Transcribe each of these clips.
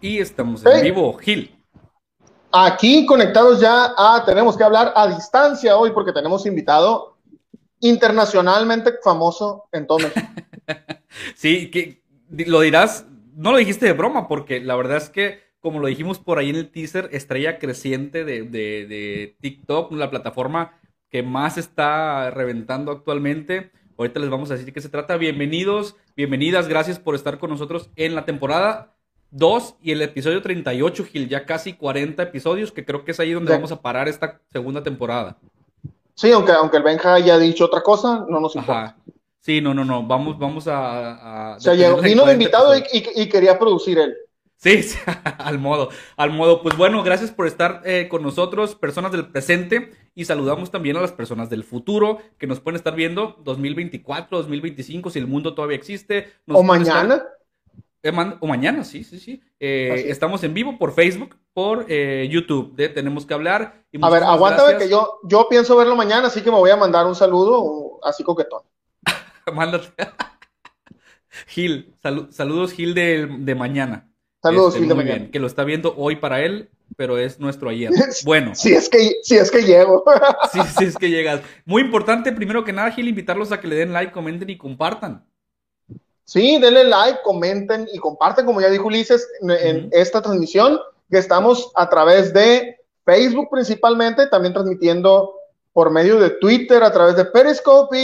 Y estamos en vivo, Gil. Aquí conectados ya a Tenemos que hablar a distancia hoy porque tenemos invitado internacionalmente famoso en todo México. sí, que lo dirás, no lo dijiste de broma porque la verdad es que como lo dijimos por ahí en el teaser, estrella creciente de, de TikTok, la plataforma que más está reventando actualmente. Ahorita les vamos a decir qué se trata. Bienvenidos, bienvenidas, gracias por estar con nosotros en la temporada 2 y el episodio 38, Gil, ya casi 40 episodios, que creo que es ahí donde vamos a parar esta segunda temporada. Sí, aunque, aunque el Benja haya dicho otra cosa, no nos importa. Sí, no, no, no, vamos, vamos a... o sea, vino de invitado y, quería producir él. Sí, al modo, al modo. Pues bueno, gracias por estar eh, con nosotros, personas del presente, y saludamos también a las personas del futuro que nos pueden estar viendo 2024, 2025, si el mundo todavía existe. o mañana. Eh, o mañana, sí, sí, sí. Eh, estamos en vivo por Facebook, por YouTube. De Tenemos que hablar. a ver, aguántame que yo, yo pienso verlo mañana, así que me voy a mandar un saludo así coquetón. Mándate. Gil, saludos Gil de mañana. Saludos, este, muy bien, que lo está viendo hoy para él, pero es nuestro ayer. Bueno. si es que, si es que llego. sí, sí es que llegas. Muy importante, primero que nada, Gil, invitarlos a que le den like, comenten y compartan. Sí, denle like, comenten y comparten, como ya dijo Ulises, en, esta transmisión, que estamos a través de Facebook principalmente, también transmitiendo por medio de Twitter, a través de Periscope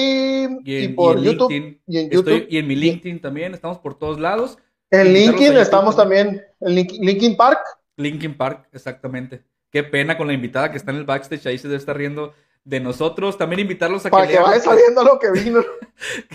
y, por YouTube. Y en YouTube. y en mi LinkedIn también, estamos por todos lados. En LinkedIn estamos también, en Linkin Park. Linkin Park, exactamente. Qué pena con la invitada que está en el backstage, ahí se debe estar riendo de nosotros. También invitarlos a que, lean. vaya saliendo lo que vino.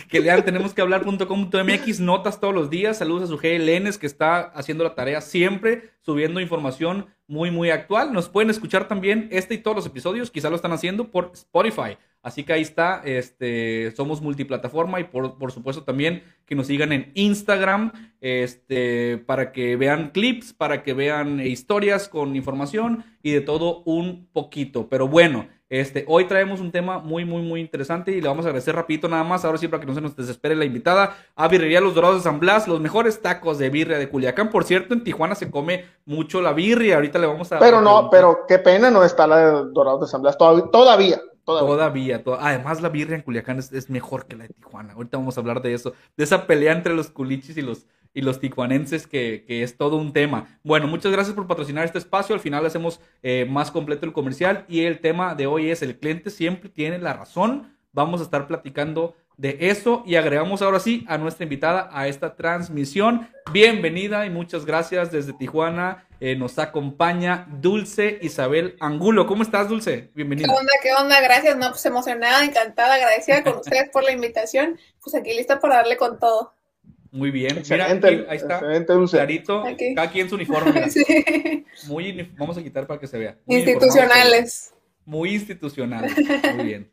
que lean tenemos que hablar.com.mx, notas todos los días. Saludos a su GLNs que está haciendo la tarea siempre, subiendo información muy, muy actual. Nos pueden escuchar también este y todos los episodios, quizá lo están haciendo por Spotify. Así que ahí está, este, somos multiplataforma y por, por supuesto también que nos sigan en Instagram, este, para que vean clips, para que vean historias con información y de todo un poquito. Pero bueno, este, hoy traemos un tema muy, muy, muy interesante y le vamos a agradecer rapidito nada más, ahora sí para que no se nos desespere la invitada, a Birrería Los Dorados de San Blas, los mejores tacos de birria de Culiacán. Por cierto, en Tijuana se come mucho la birria, ahorita le vamos a... Pero no, pero qué pena no está la de Dorados de San Blas todavía. todavía. Todavía. Además, la birria en Culiacán es, mejor que la de Tijuana. Ahorita vamos a hablar de eso, de esa pelea entre los culichis y los, y los tijuanenses, que, es todo un tema. Bueno, muchas gracias por patrocinar este espacio. Al final hacemos eh, más completo el comercial. Y el tema de hoy es: el cliente siempre tiene la razón. Vamos a estar platicando de eso y agregamos ahora sí a nuestra invitada a esta transmisión. Bienvenida y muchas gracias desde Tijuana. Eh, nos acompaña Dulce Isabel Angulo. ¿Cómo estás, Dulce? Bienvenida. ¿Qué onda? ¿Qué onda? Gracias. No, pues emocionada, encantada, agradecida con ustedes por la invitación. Pues aquí lista para darle con todo. Muy bien. Mira, ahí está. Dulce. Clarito. Cada quien su uniforme. sí. Muy, vamos a quitar para que se vea. Institucionales. Muy institucionales. Muy bien.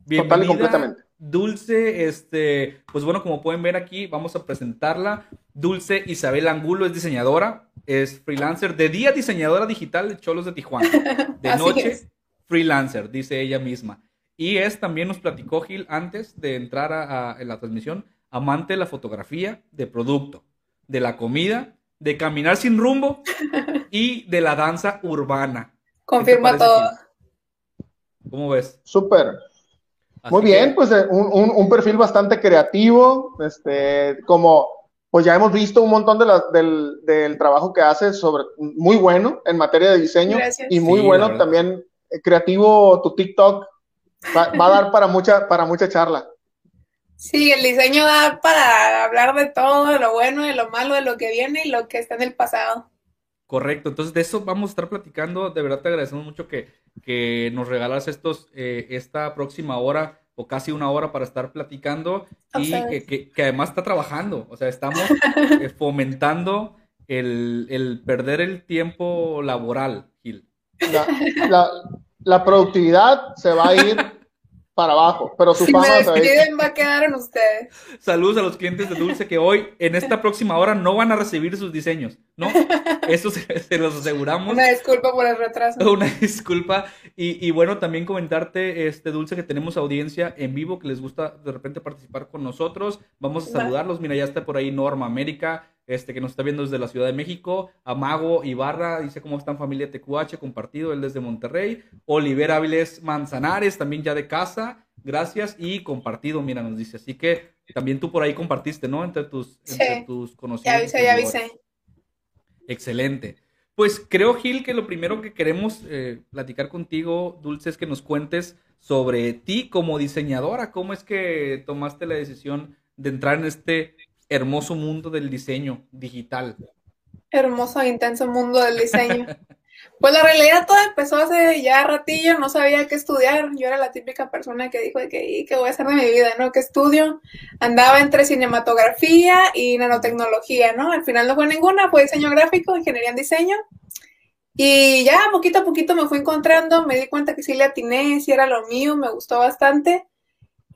Bienvenida, Total y completamente. Dulce, este, pues bueno, como pueden ver aquí, vamos a presentarla. Dulce Isabel Angulo es diseñadora, es freelancer, de día diseñadora digital de Cholos de Tijuana, de noche freelancer, dice ella misma. Y es, también nos platicó Gil antes de entrar a, la transmisión, amante de la fotografía, de producto, de la comida, de caminar sin rumbo y de la danza urbana. Confirma todo. ¿Cómo ves? Súper. Muy bien, pues eh, un, perfil bastante creativo, este, como pues ya hemos visto un montón de del, trabajo que hace sobre muy bueno en materia de diseño y muy bueno también eh, creativo tu TikTok va, a dar para mucha para mucha charla. Sí, el diseño da para hablar de todo, de lo bueno, de lo malo, de lo que viene y lo que está en el pasado. Correcto, entonces de eso vamos a estar platicando. De verdad te agradecemos mucho que, que nos regalas estos, eh, esta próxima hora o casi una hora para estar platicando y que, que, además está trabajando. O sea, estamos eh, fomentando el, perder el tiempo laboral, Gil. La, la, productividad se va a ir para abajo, pero su fama se va a ir. va a quedar en ustedes. Saludos a los clientes de Dulce que hoy, en esta próxima hora, no van a recibir sus diseños ¿no? Eso se, los aseguramos. Una disculpa por el retraso. Una disculpa. Y, bueno, también comentarte, este Dulce, que tenemos audiencia en vivo que les gusta de repente participar con nosotros. Vamos a saludarlos. Mira, ya está por ahí Norma América, este que nos está viendo desde la Ciudad de México. Amago Ibarra dice cómo están familia TQH, compartido, él desde Monterrey. Oliver Áviles Manzanares, también ya de casa. Gracias y compartido, mira, nos dice. Así que también tú por ahí compartiste, ¿no? Entre tus, tus conocidos. Ya avisé, ya avisé. Excelente. Pues creo, Gil, que lo primero que queremos eh, platicar contigo, Dulce, es que nos cuentes sobre ti como diseñadora. ¿Cómo es que tomaste la decisión de entrar en este hermoso mundo del diseño digital? Hermoso e intenso mundo del diseño. Pues la realidad todo empezó hace ya ratillo, no sabía qué estudiar. Yo era la típica persona que dijo que qué voy a hacer de mi vida, ¿no? ¿Qué estudio? Andaba entre cinematografía y nanotecnología, ¿no? Al final no fue ninguna, fue diseño gráfico, ingeniería en diseño. Y ya poquito a poquito me fui encontrando, me di cuenta que sí le atiné, sí era lo mío, me gustó bastante.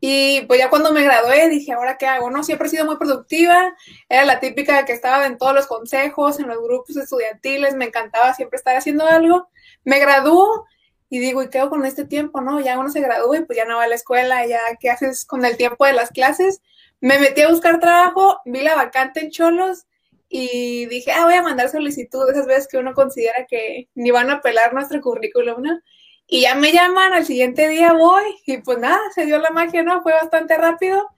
Y pues ya cuando me gradué dije, ¿ahora qué hago? No, siempre he sido muy productiva, era la típica que estaba en todos los consejos, en los grupos estudiantiles, me encantaba siempre estar haciendo algo. Me graduó y digo, ¿y qué hago con este tiempo? No, ya uno se gradúa y pues ya no va a la escuela, ya qué haces con el tiempo de las clases. Me metí a buscar trabajo, vi la vacante en Cholos y dije, ah, voy a mandar solicitud, esas veces que uno considera que ni van a pelar nuestro currículum, ¿no? Y ya me llaman, al siguiente día voy y pues nada, se dio la magia, ¿no? Fue bastante rápido,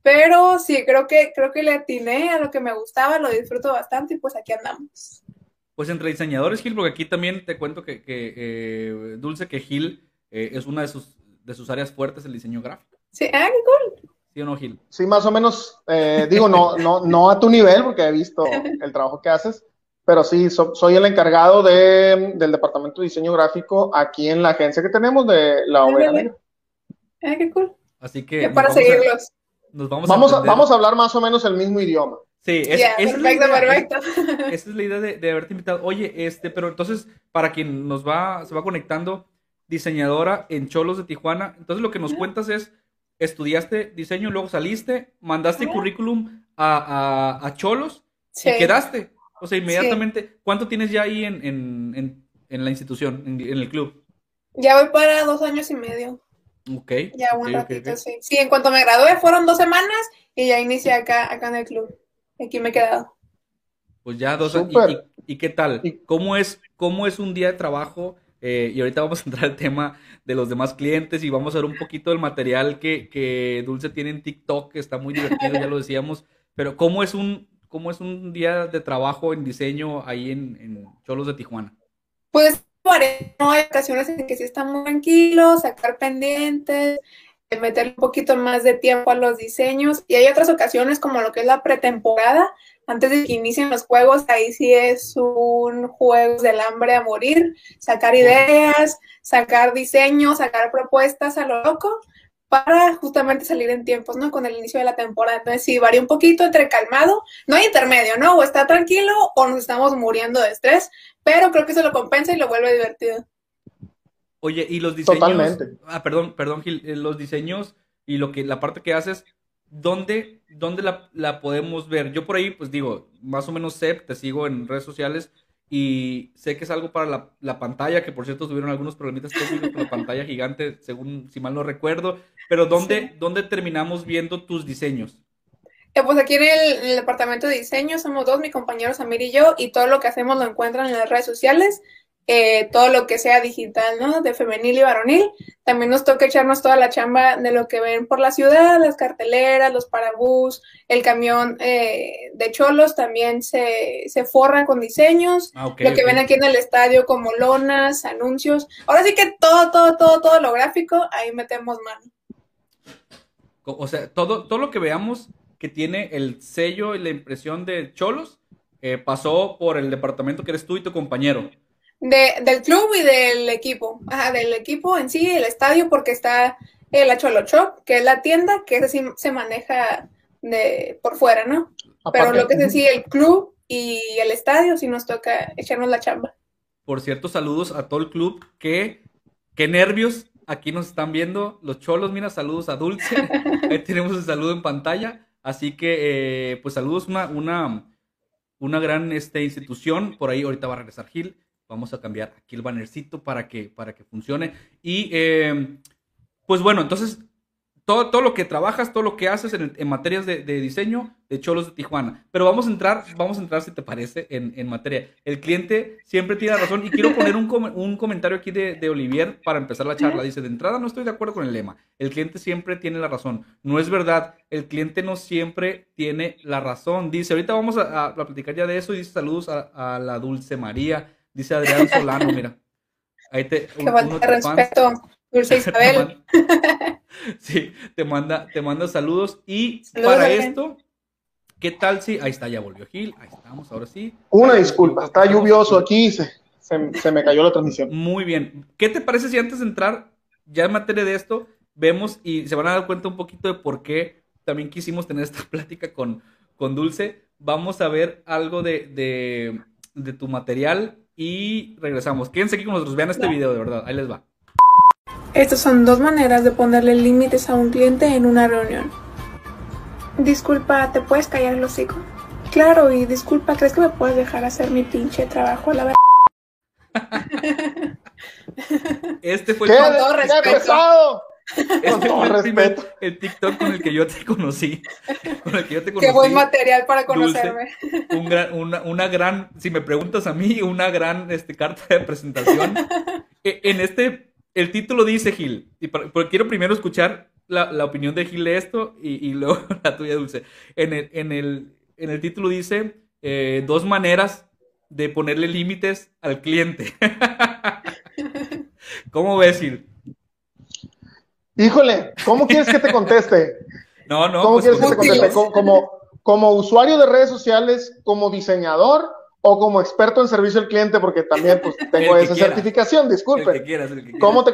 pero sí, creo que, creo que le atiné a lo que me gustaba, lo disfruto bastante y pues aquí andamos. Pues entre diseñadores, Gil, porque aquí también te cuento que, que eh, Dulce, que Gil eh, es una de sus, de sus áreas fuertes, el diseño gráfico. Sí, ah, qué cool. ¿Sí o no, Gil? Sí, más o menos, eh, digo, no, no, no a tu nivel, porque he visto el trabajo que haces, pero sí, soy el encargado de, del departamento de diseño gráfico aquí en la agencia que tenemos de la OVA. Ah, qué cool. Así que. para seguirlos. nos vamos, vamos, a, vamos a hablar más o menos el mismo idioma. Sí, es, esa, perfecto, es idea, perfecto. esa es la idea de, de, haberte invitado. Oye, este, pero entonces, para quien nos va, se va conectando, diseñadora en Cholos de Tijuana, entonces lo que nos cuentas es, estudiaste diseño, luego saliste, mandaste currículum a, a, a Cholos y quedaste. O sea, inmediatamente, ¿cuánto tienes ya ahí en, en, en, la institución, en, el club? Ya voy para dos años y medio. Ok. Ya un ratito, sí. Sí, en cuanto me gradué fueron dos semanas y ya inicié acá, acá en el club. Aquí me he quedado. Pues ya dos años. ¿Y, qué tal? ¿Cómo es, ¿Cómo es un día de trabajo? Eh, y ahorita vamos a entrar al tema de los demás clientes y vamos a ver un poquito del material que, que Dulce tiene en TikTok, que está muy divertido, ya lo decíamos. Pero ¿cómo es un, ¿Cómo es un día de trabajo en diseño ahí en, Cholos de Tijuana? Pues no hay ocasiones en que sí está muy tranquilo, sacar pendientes, eh, meter un poquito más de tiempo a los diseños. Y hay otras ocasiones como lo que es la pretemporada, antes de que inicien los juegos, ahí sí es un juego del hambre a morir, sacar ideas, sacar diseños, sacar propuestas a lo loco para justamente salir en tiempos, ¿no? Con el inicio de la temporada. Entonces sí, varía un poquito entre calmado, no hay intermedio, ¿no? O está tranquilo o nos estamos muriendo de estrés, pero creo que eso lo compensa y lo vuelve divertido. Oye, y los diseños... Totalmente. Ah, perdón, perdón, Gil, eh, los diseños y lo que, la parte que haces, ¿dónde, dónde la, la podemos ver? Yo por ahí, pues digo, más o menos sé, te sigo en redes sociales, y sé que es algo para la, pantalla, que por cierto tuvieron algunos problemitas técnicos con la pantalla gigante, según si mal no recuerdo, pero ¿dónde, ¿dónde terminamos viendo tus diseños? Eh, pues aquí en el, departamento de diseño somos dos, mi compañero Samir y yo, y todo lo que hacemos lo encuentran en las redes sociales. Eh, todo lo que sea digital, ¿no? De femenil y varonil. También nos toca echarnos toda la chamba de lo que ven por la ciudad, las carteleras, los parabús, el camión eh, de cholos también se, se forra con diseños, ah, lo que ven aquí en el estadio como lonas, anuncios. Ahora sí que todo, todo, todo, todo lo gráfico, ahí metemos mano. O sea, todo, todo lo que veamos que tiene el sello y la impresión de cholos eh, pasó por el departamento que eres tú y tu compañero. De, del club y del equipo, ajá, del equipo en sí, el estadio, porque está el Cholo Shop, que es la tienda, que sí se maneja de por fuera, ¿no? Pero lo que es en sí el club y el estadio, sí nos toca echarnos la chamba. Por cierto, saludos a todo el club, que qué nervios, aquí nos están viendo los cholos, mira, saludos a Dulce, ahí tenemos el saludo en pantalla, así que, eh, pues saludos, una, una una gran este, institución. Por ahí ahorita va a regresar Gil. Vamos a cambiar aquí el bannercito para que, para que funcione. Y eh, pues bueno, entonces todo, todo lo que trabajas, todo lo que haces en, en materias de, de, diseño de Cholos de Tijuana. Pero vamos a entrar, vamos a entrar, si te parece, en, en materia. El cliente siempre tiene razón y quiero poner un, un comentario aquí de, de, Olivier para empezar la charla. Dice, de entrada no estoy de acuerdo con el lema. El cliente siempre tiene la razón. No es verdad. El cliente no siempre tiene la razón. Dice, ahorita vamos a, a platicar ya de eso y dice saludos a, a la Dulce María. Dice Adrián Solano, mira. Ahí te... Un, uno respeto. Dulce Isabel. sí, te manda, te manda saludos. Y saludos para esto, ¿qué tal si. Ahí está, ya volvió Gil. Ahí estamos, ahora sí. Una disculpa, está lluvioso aquí, se, se, se, me cayó la transmisión. Muy bien. ¿Qué te parece si antes de entrar ya en materia de esto, vemos y se van a dar cuenta un poquito de por qué también quisimos tener esta plática con, con Dulce? Vamos a ver algo de, de, de tu material y regresamos. Quédense aquí con nosotros, vean este video, de verdad. Ahí les va. Estas son dos maneras de ponerle límites a un cliente en una reunión. Disculpa, ¿te puedes callar el hocico? Claro, y disculpa, ¿crees que me puedes dejar hacer mi pinche trabajo a la verdad? este fue ¿Qué, con todo respeto. pesado! Este Con todo fue el, primer, respeto. el TikTok con el que yo te conocí. Con el que yo te conocí. Qué buen material para Dulce. conocerme. Un gran, una, una gran, si me preguntas a mí, una gran este, carta de presentación. E- en este, el título dice Gil, y para- pero quiero primero escuchar la, la opinión de Gil de esto y, y luego la tuya, Dulce. En el, en el, en el título dice eh, dos maneras de ponerle límites al cliente. ¿Cómo ves, Gil? Híjole, ¿cómo quieres que te conteste? No, no, ¿Cómo pues quieres que te conteste? ¿Como, como, como usuario de redes sociales, como diseñador o como experto en servicio al cliente? Porque también pues, tengo esa quiera. certificación, el que disculpe. quieras, el que. ¿Cómo te,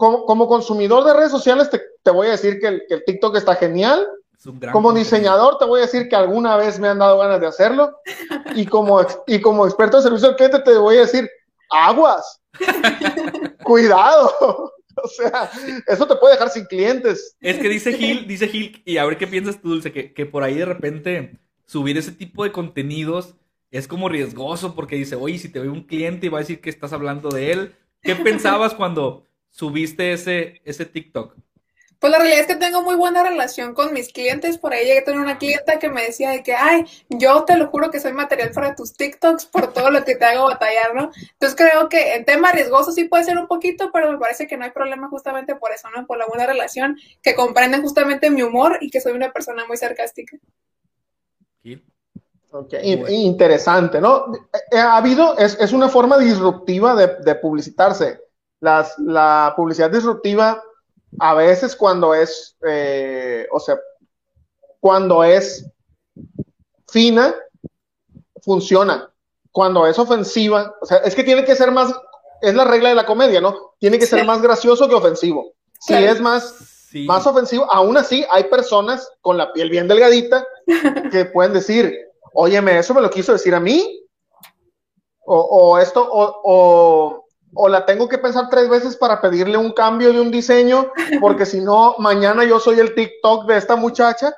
como, como consumidor de redes sociales te, te voy a decir que el, que el TikTok está genial. Es Como diseñador te voy a decir que alguna vez me han dado ganas de hacerlo. Y como, y como experto en servicio al cliente te voy a decir, aguas, cuidado. O sea, eso te puede dejar sin clientes. Es que dice Gil, dice Gil, y a ver qué piensas tú, Dulce, que, que por ahí de repente subir ese tipo de contenidos es como riesgoso porque dice, oye, si te ve un cliente y va a decir que estás hablando de él, ¿qué pensabas cuando subiste ese, ese TikTok? Pues la realidad es que tengo muy buena relación con mis clientes. Por ahí llegué a tener una clienta que me decía de que, ay, yo te lo juro que soy material para tus TikToks por todo lo que te hago batallar, ¿no? Entonces creo que en tema riesgoso sí puede ser un poquito, pero me parece que no hay problema justamente por eso, ¿no? Por la buena relación, que comprenden justamente mi humor y que soy una persona muy sarcástica. Gil. Ok, in- Interesante, ¿no? Eh, Ha habido, es, es una forma disruptiva de, de publicitarse. Las, la publicidad disruptiva, a veces cuando es, eh, o sea, cuando es fina, funciona. Cuando es ofensiva, o sea, es que tiene que ser más, es la regla de la comedia, ¿no? Tiene que ser Sí. más gracioso que ofensivo. Si es más, Sí. más ofensivo, aún así hay personas con la piel bien delgadita que pueden decir, óyeme, eso me lo quiso decir a mí, o, o esto, o, o, o la tengo que pensar tres veces para pedirle un cambio de un diseño, porque si no, mañana yo soy el TikTok de esta muchacha,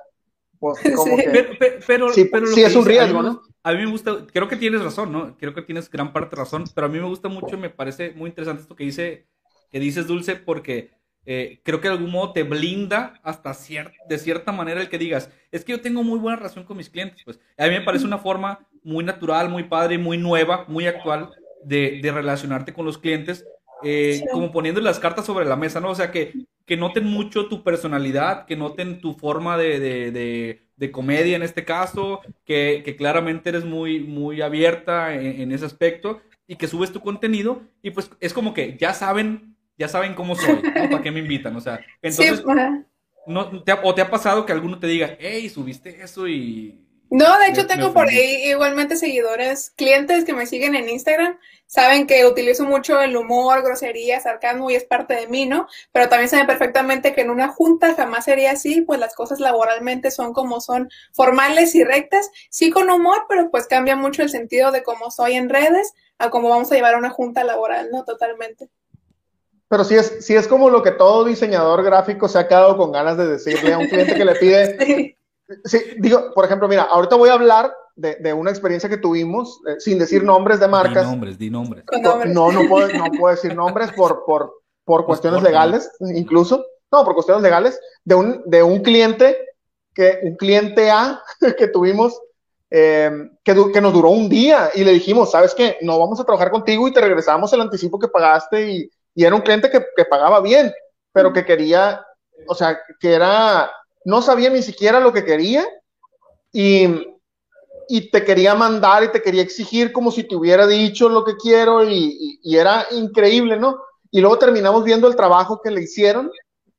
pues como Sí. que... Pero, pero, pero, Sí, pero lo sí que es un dice, a mí riesgo, ¿no? A mí me gusta, creo que tienes razón, ¿no? Creo que tienes gran parte de razón, pero a mí me gusta mucho, me parece muy interesante esto que dice, que dices Dulce, porque eh, creo que de algún modo te blinda hasta cier- de cierta manera el que digas, es que yo tengo muy buena relación con mis clientes, pues a mí me parece una forma muy natural, muy padre, muy nueva, muy actual de, de relacionarte con los clientes, eh, Sí. como poniendo las cartas sobre la mesa, ¿no? O sea, que, que noten mucho tu personalidad, que noten tu forma de, de, de, de comedia en este caso, que, que claramente eres muy, muy abierta en, en ese aspecto y que subes tu contenido y pues es como que ya saben, ya saben cómo soy, ¿no? ¿Para qué me invitan? O sea, entonces, sí, ajá. no, te ¿o te ha pasado que alguno te diga, hey, subiste eso y... No, de hecho Me- tengo me por ahí igualmente seguidores, clientes que me siguen en Instagram, saben que utilizo mucho el humor, grosería, sarcasmo y es parte de mí, ¿no? Pero también saben perfectamente que en una junta jamás sería así, pues las cosas laboralmente son como son, formales y rectas, sí con humor, pero pues cambia mucho el sentido de cómo soy en redes a cómo vamos a llevar una junta laboral, ¿no? Totalmente. Pero sí es, sí es como lo que todo diseñador gráfico se ha quedado con ganas de decirle a un cliente que le pide, Sí. Sí, digo, por ejemplo, mira, ahorita voy a hablar de, una experiencia que tuvimos, eh, sin decir nombres de marcas. Di nombres, di nombres. No, no puedo, no puedo decir nombres por, por, por cuestiones legales, incluso. No, por cuestiones legales, de un, de un cliente, que, un cliente A que tuvimos, eh, que, que, nos duró un día y le dijimos, ¿sabes qué? No vamos a trabajar contigo y te regresamos el anticipo que pagaste y, y era un cliente que, que, pagaba bien, pero que quería, o sea, que era, no sabía ni siquiera lo que quería y, y te quería mandar y te quería exigir como si te hubiera dicho lo que quiero y, era increíble, ¿no? Y luego terminamos viendo el trabajo que le hicieron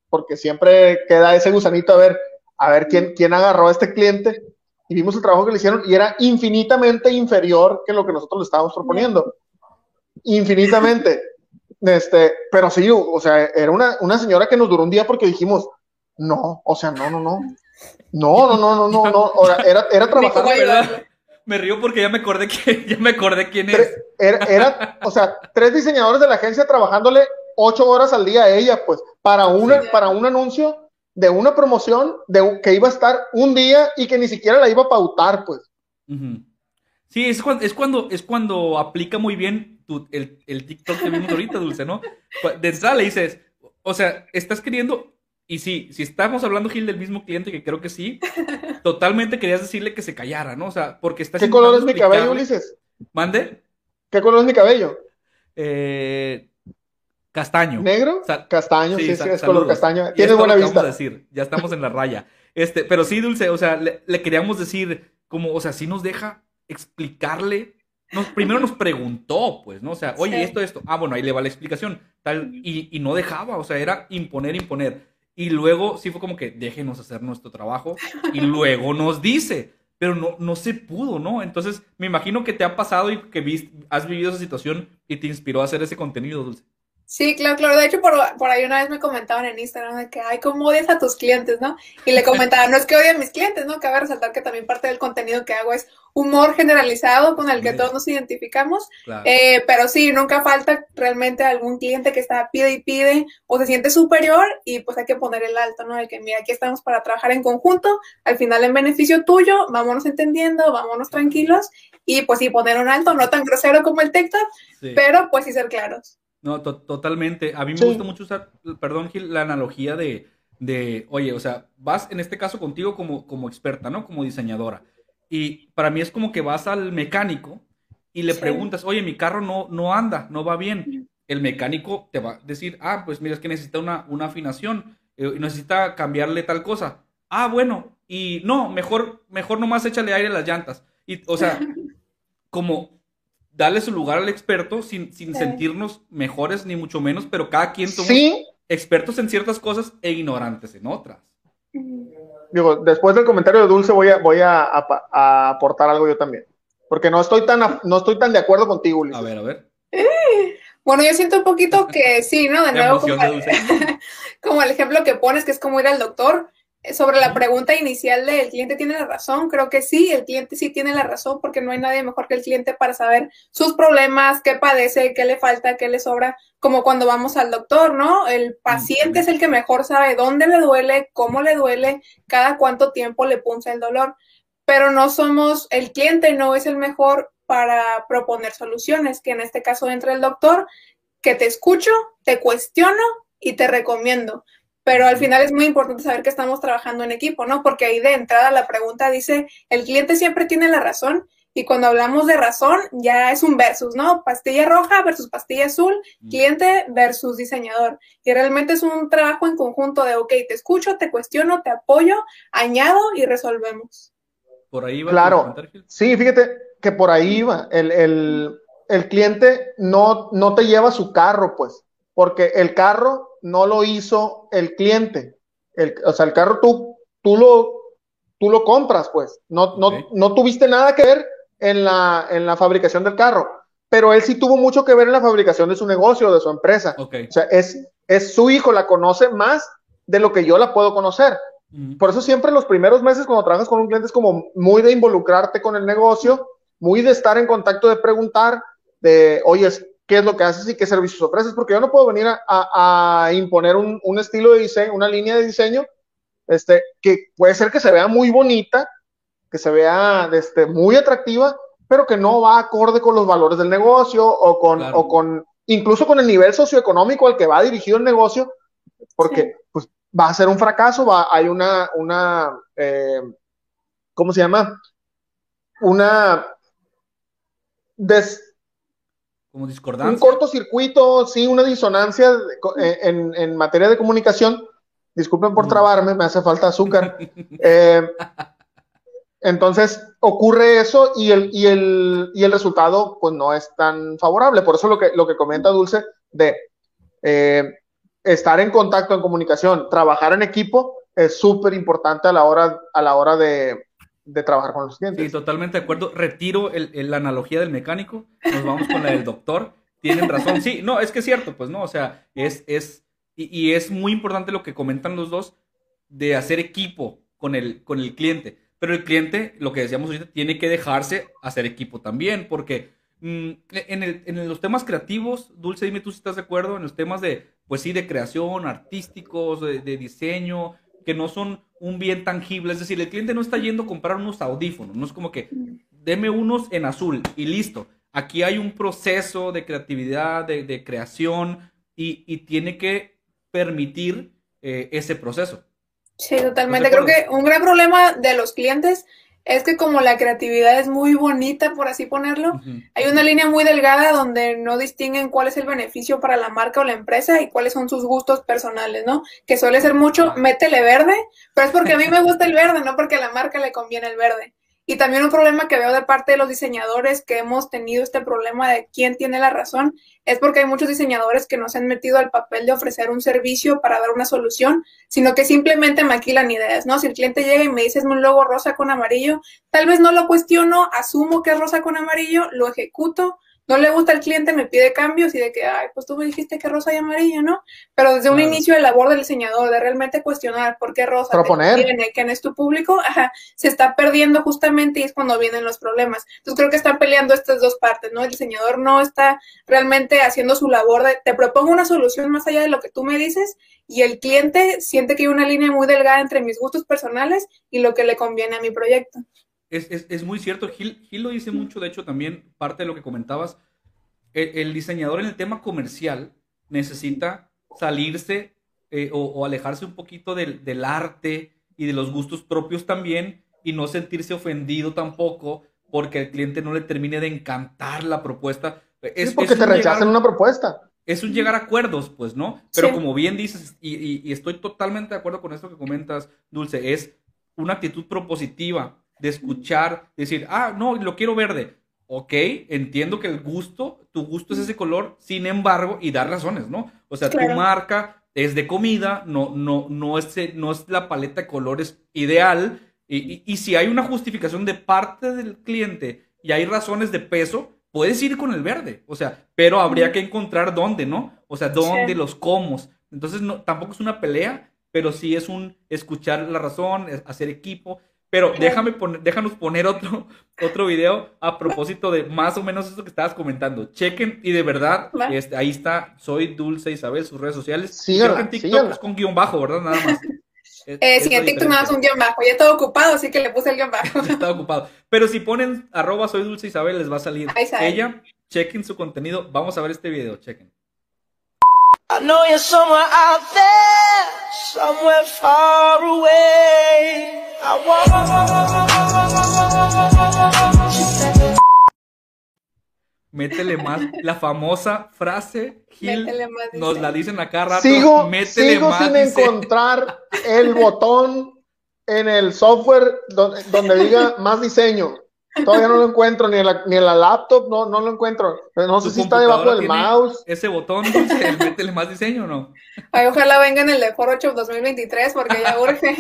porque siempre queda ese gusanito a ver, a ver quién, quién agarró a este cliente. Y vimos el trabajo que le hicieron y era infinitamente inferior que lo que nosotros le estábamos proponiendo. Infinitamente. Este, pero sí, o sea, era una, una señora que nos duró un día porque dijimos, no, o sea, no, no, no. No, no, no, no, no, no. Era, era trabajar. Me río porque ya me acordé que ya me acordé quién es. Era, era, o sea, tres diseñadores de la agencia trabajándole ocho horas al día a ella, pues, para, una, para un anuncio de una promoción de, que iba a estar un día y que ni siquiera la iba a pautar, pues. Sí, es cuando, es cuando, es cuando aplica muy bien tu, el, el, TikTok que vimos ahorita, Dulce, ¿no? De entrada le dices, o sea, estás queriendo, y sí, si estamos hablando, Gil, del mismo cliente, que creo que sí, totalmente querías decirle que se callara, ¿no? O sea, porque estás... ¿Qué color es mi cabello, Ulises? ¿Mande? ¿Qué color es mi cabello? Eh, Castaño. ¿Negro? castaño, sí, sí, es color castaño. Tiene buena vista. Vamos a decir, ya estamos en la raya. Este, pero sí, Dulce, o sea, le, queríamos decir, como, o sea, sí nos deja explicarle. Nos, primero nos preguntó, pues, ¿no? O sea, oye, esto, esto. Ah, bueno, ahí le va la explicación. Tal, y, y no dejaba, o sea, era imponer, imponer. Y luego sí fue como que déjenos hacer nuestro trabajo. Y luego nos dice, pero no, no se pudo, ¿no? Entonces, me imagino que te ha pasado y que has vivido esa situación y te inspiró a hacer ese contenido, Dulce. Sí, claro, claro. De hecho, por, por, ahí una vez me comentaban en Instagram de que, ay, ¿cómo odias a tus clientes, no? Y le comentaba, no es que odie a mis clientes, ¿no? Cabe resaltar que también parte del contenido que hago es humor generalizado con el que todos nos identificamos. Eh, pero sí, nunca falta realmente algún cliente que está pide y pide o se siente superior y pues hay que poner el alto, ¿no? De que, mira, aquí estamos para trabajar en conjunto, al final en beneficio tuyo, vámonos entendiendo, vámonos tranquilos y pues sí, poner un alto, no tan grosero como el TikTok, pero pues sí ser claros. No, totalmente. A mí me gusta mucho usar, perdón, Gil, la analogía de, de, oye, o sea, vas en este caso contigo como, como experta, ¿no? Como diseñadora. Y para mí es como que vas al mecánico y le preguntas, oye, mi carro no, no anda, no va bien. El mecánico te va a decir, ah, pues mira, es que necesita una, una afinación, eh, necesita cambiarle tal cosa. Ah, bueno, y no, mejor, mejor nomás échale aire a las llantas. Y, o sea, como darle su lugar al experto sin, sin sentirnos mejores ni mucho menos, pero cada quien somos expertos en ciertas cosas e ignorantes en otras. Digo, después del comentario de Dulce voy a, voy a, aportar algo yo también, porque no estoy tan, no estoy tan de acuerdo contigo, Ulises. A ver, a ver. Bueno, yo siento un poquito que sí, ¿no? De nuevo, como, como, el ejemplo que pones, que es como ir al doctor sobre la pregunta inicial de el cliente tiene la razón, creo que sí, el cliente sí tiene la razón porque no hay nadie mejor que el cliente para saber sus problemas, qué padece, qué le falta, qué le sobra, como cuando vamos al doctor, ¿no? El paciente es el que mejor sabe dónde le duele, cómo le duele, cada cuánto tiempo le punza el dolor, pero no somos, el cliente no es el mejor para proponer soluciones, que en este caso entra el doctor, que te escucho, te cuestiono y te recomiendo pero al final es muy importante saber que estamos trabajando en equipo, ¿no? Porque ahí de entrada la pregunta dice, el cliente siempre tiene la razón y cuando hablamos de razón ya es un versus, ¿no? Pastilla roja versus pastilla azul, cliente versus diseñador. Y realmente es un trabajo en conjunto de, ok, te escucho, te cuestiono, te apoyo, añado y resolvemos. Por ahí va. Claro. Sí, fíjate que por ahí va. El, el, el cliente no, no te lleva su carro, pues, porque el carro no lo hizo el cliente. El, o sea, el carro tú, tú, lo, tú lo compras, pues. No, no, no tuviste nada que ver en la, en la fabricación del carro, pero él sí tuvo mucho que ver en la fabricación de su negocio, de su empresa. O sea, es, es su hijo, la conoce más de lo que yo la puedo conocer. Por eso siempre los primeros meses cuando trabajas con un cliente es como muy de involucrarte con el negocio, muy de estar en contacto, de preguntar, de, oye, qué es lo que haces y qué servicios ofreces, porque yo no puedo venir a, imponer un, estilo de diseño, una línea de diseño, este, que puede ser que se vea muy bonita, que se vea este, muy atractiva, pero que no va acorde con los valores del negocio o con, o con incluso con el nivel socioeconómico al que va dirigido el negocio, porque pues, va a ser un fracaso, va, hay una, una eh, ¿cómo se llama? Una des, como discordancia. Un cortocircuito, sí, una disonancia eh, en, en, materia de comunicación. Disculpen por mm. trabarme, me hace falta azúcar. Eh, entonces ocurre eso y el, y, el, y el resultado pues no es tan favorable. Por eso lo que, lo que comenta Dulce de eh, estar en contacto, en comunicación, trabajar en equipo es súper importante a la hora, a la hora de, de, trabajar con los clientes. Sí, totalmente de acuerdo. Retiro el, la analogía del mecánico, nos vamos con la del doctor. Tienen razón. Sí, no, es que es cierto, pues no, o sea, es, es, y, y es muy importante lo que comentan los dos de hacer equipo con el, con el cliente pero el cliente, lo que decíamos ahorita, tiene que dejarse hacer equipo también, porque mm, en, los temas creativos, Dulce, dime tú si estás de acuerdo, en los temas de, pues sí, de creación, artísticos, de, diseño, que no son un bien tangible, es decir, el cliente no está yendo a comprar unos audífonos, no es como que, deme unos en azul y listo. Aquí hay un proceso de creatividad, de, creación y, tiene que permitir eh, ese proceso. Sí, totalmente. Creo que un gran problema de los clientes es que como la creatividad es muy bonita, por así ponerlo, hay una línea muy delgada donde no distinguen cuál es el beneficio para la marca o la empresa y cuáles son sus gustos personales, ¿no? Que suele ser mucho, métele verde, pero es porque a mí me gusta el verde, no porque a la marca le conviene el verde. Y también un problema que veo de parte de los diseñadores que hemos tenido este problema de quién tiene la razón, es porque hay muchos diseñadores que no se han metido al papel de ofrecer un servicio para dar una solución, sino que simplemente maquilan ideas, ¿no? Si el cliente llega y me dice es un logo rosa con amarillo, tal vez no lo cuestiono, asumo que es rosa con amarillo, lo ejecuto, no le gusta al cliente, me pide cambios y de que, ay, pues tú me dijiste que rosa y amarillo, ¿no? Pero desde un inicio de labor del diseñador, de realmente cuestionar por qué rosa, Proponer. quién es tu público, ajá, se está perdiendo justamente y es cuando vienen los problemas. Entonces creo que están peleando estas dos partes, ¿no? El diseñador no está realmente haciendo su labor de, te propongo una solución más allá de lo que tú me dices y el cliente siente que hay una línea muy delgada entre mis gustos personales y lo que le conviene a mi proyecto. Es, muy cierto, Gil, Gil, lo dice mucho, de hecho también parte de lo que comentabas, el, diseñador en el tema comercial necesita salirse eh, o, alejarse un poquito del, del, arte y de los gustos propios también y no sentirse ofendido tampoco porque el cliente no le termine de encantar la propuesta. Es, porque te rechazan una propuesta. Es un llegar a acuerdos, pues, ¿no? Pero como bien dices, y, y estoy totalmente de acuerdo con esto que comentas, Dulce, es una actitud propositiva de escuchar, decir, ah, no, lo quiero verde. Ok, entiendo que el gusto, tu gusto es ese color, sin embargo, y dar razones, ¿no? O sea, tu marca es de comida, no, no, no, es, no es la paleta de colores ideal. Y, y, si hay una justificación de parte del cliente y hay razones de peso, puedes ir con el verde. O sea, pero habría que encontrar dónde, ¿no? O sea, dónde, los cómo. Entonces, no, tampoco es una pelea, pero sí es un escuchar la razón, hacer equipo. Pero déjame poner, déjanos poner otro, otro video a propósito de más o menos eso que estabas comentando. Chequen y de verdad, este, ahí está, soy Dulce Isabel, sus redes sociales. Sí, en TikTok es con guion bajo, ¿verdad? Nada más. eh, sí, en TikTok nada más un guion bajo. Ya estaba ocupado, así que le puse el guion bajo. estaba ocupado. Pero si ponen arroba soy Dulce Isabel, les va a salir ella. Chequen su contenido. Vamos a ver este video, chequen. I know you're somewhere out there, somewhere far away. I want... Métele más la famosa frase Gil nos la dicen acá rato. Sigo, métele sigo sin encontrar el botón en el software donde, donde diga más diseño. Todavía no lo encuentro, ni en la, ni en la laptop, no, no lo encuentro. no sé si está debajo del mouse. Ese botón, dice, métele más diseño o no. Ay, ojalá venga en el de 8 2023 porque ya urge.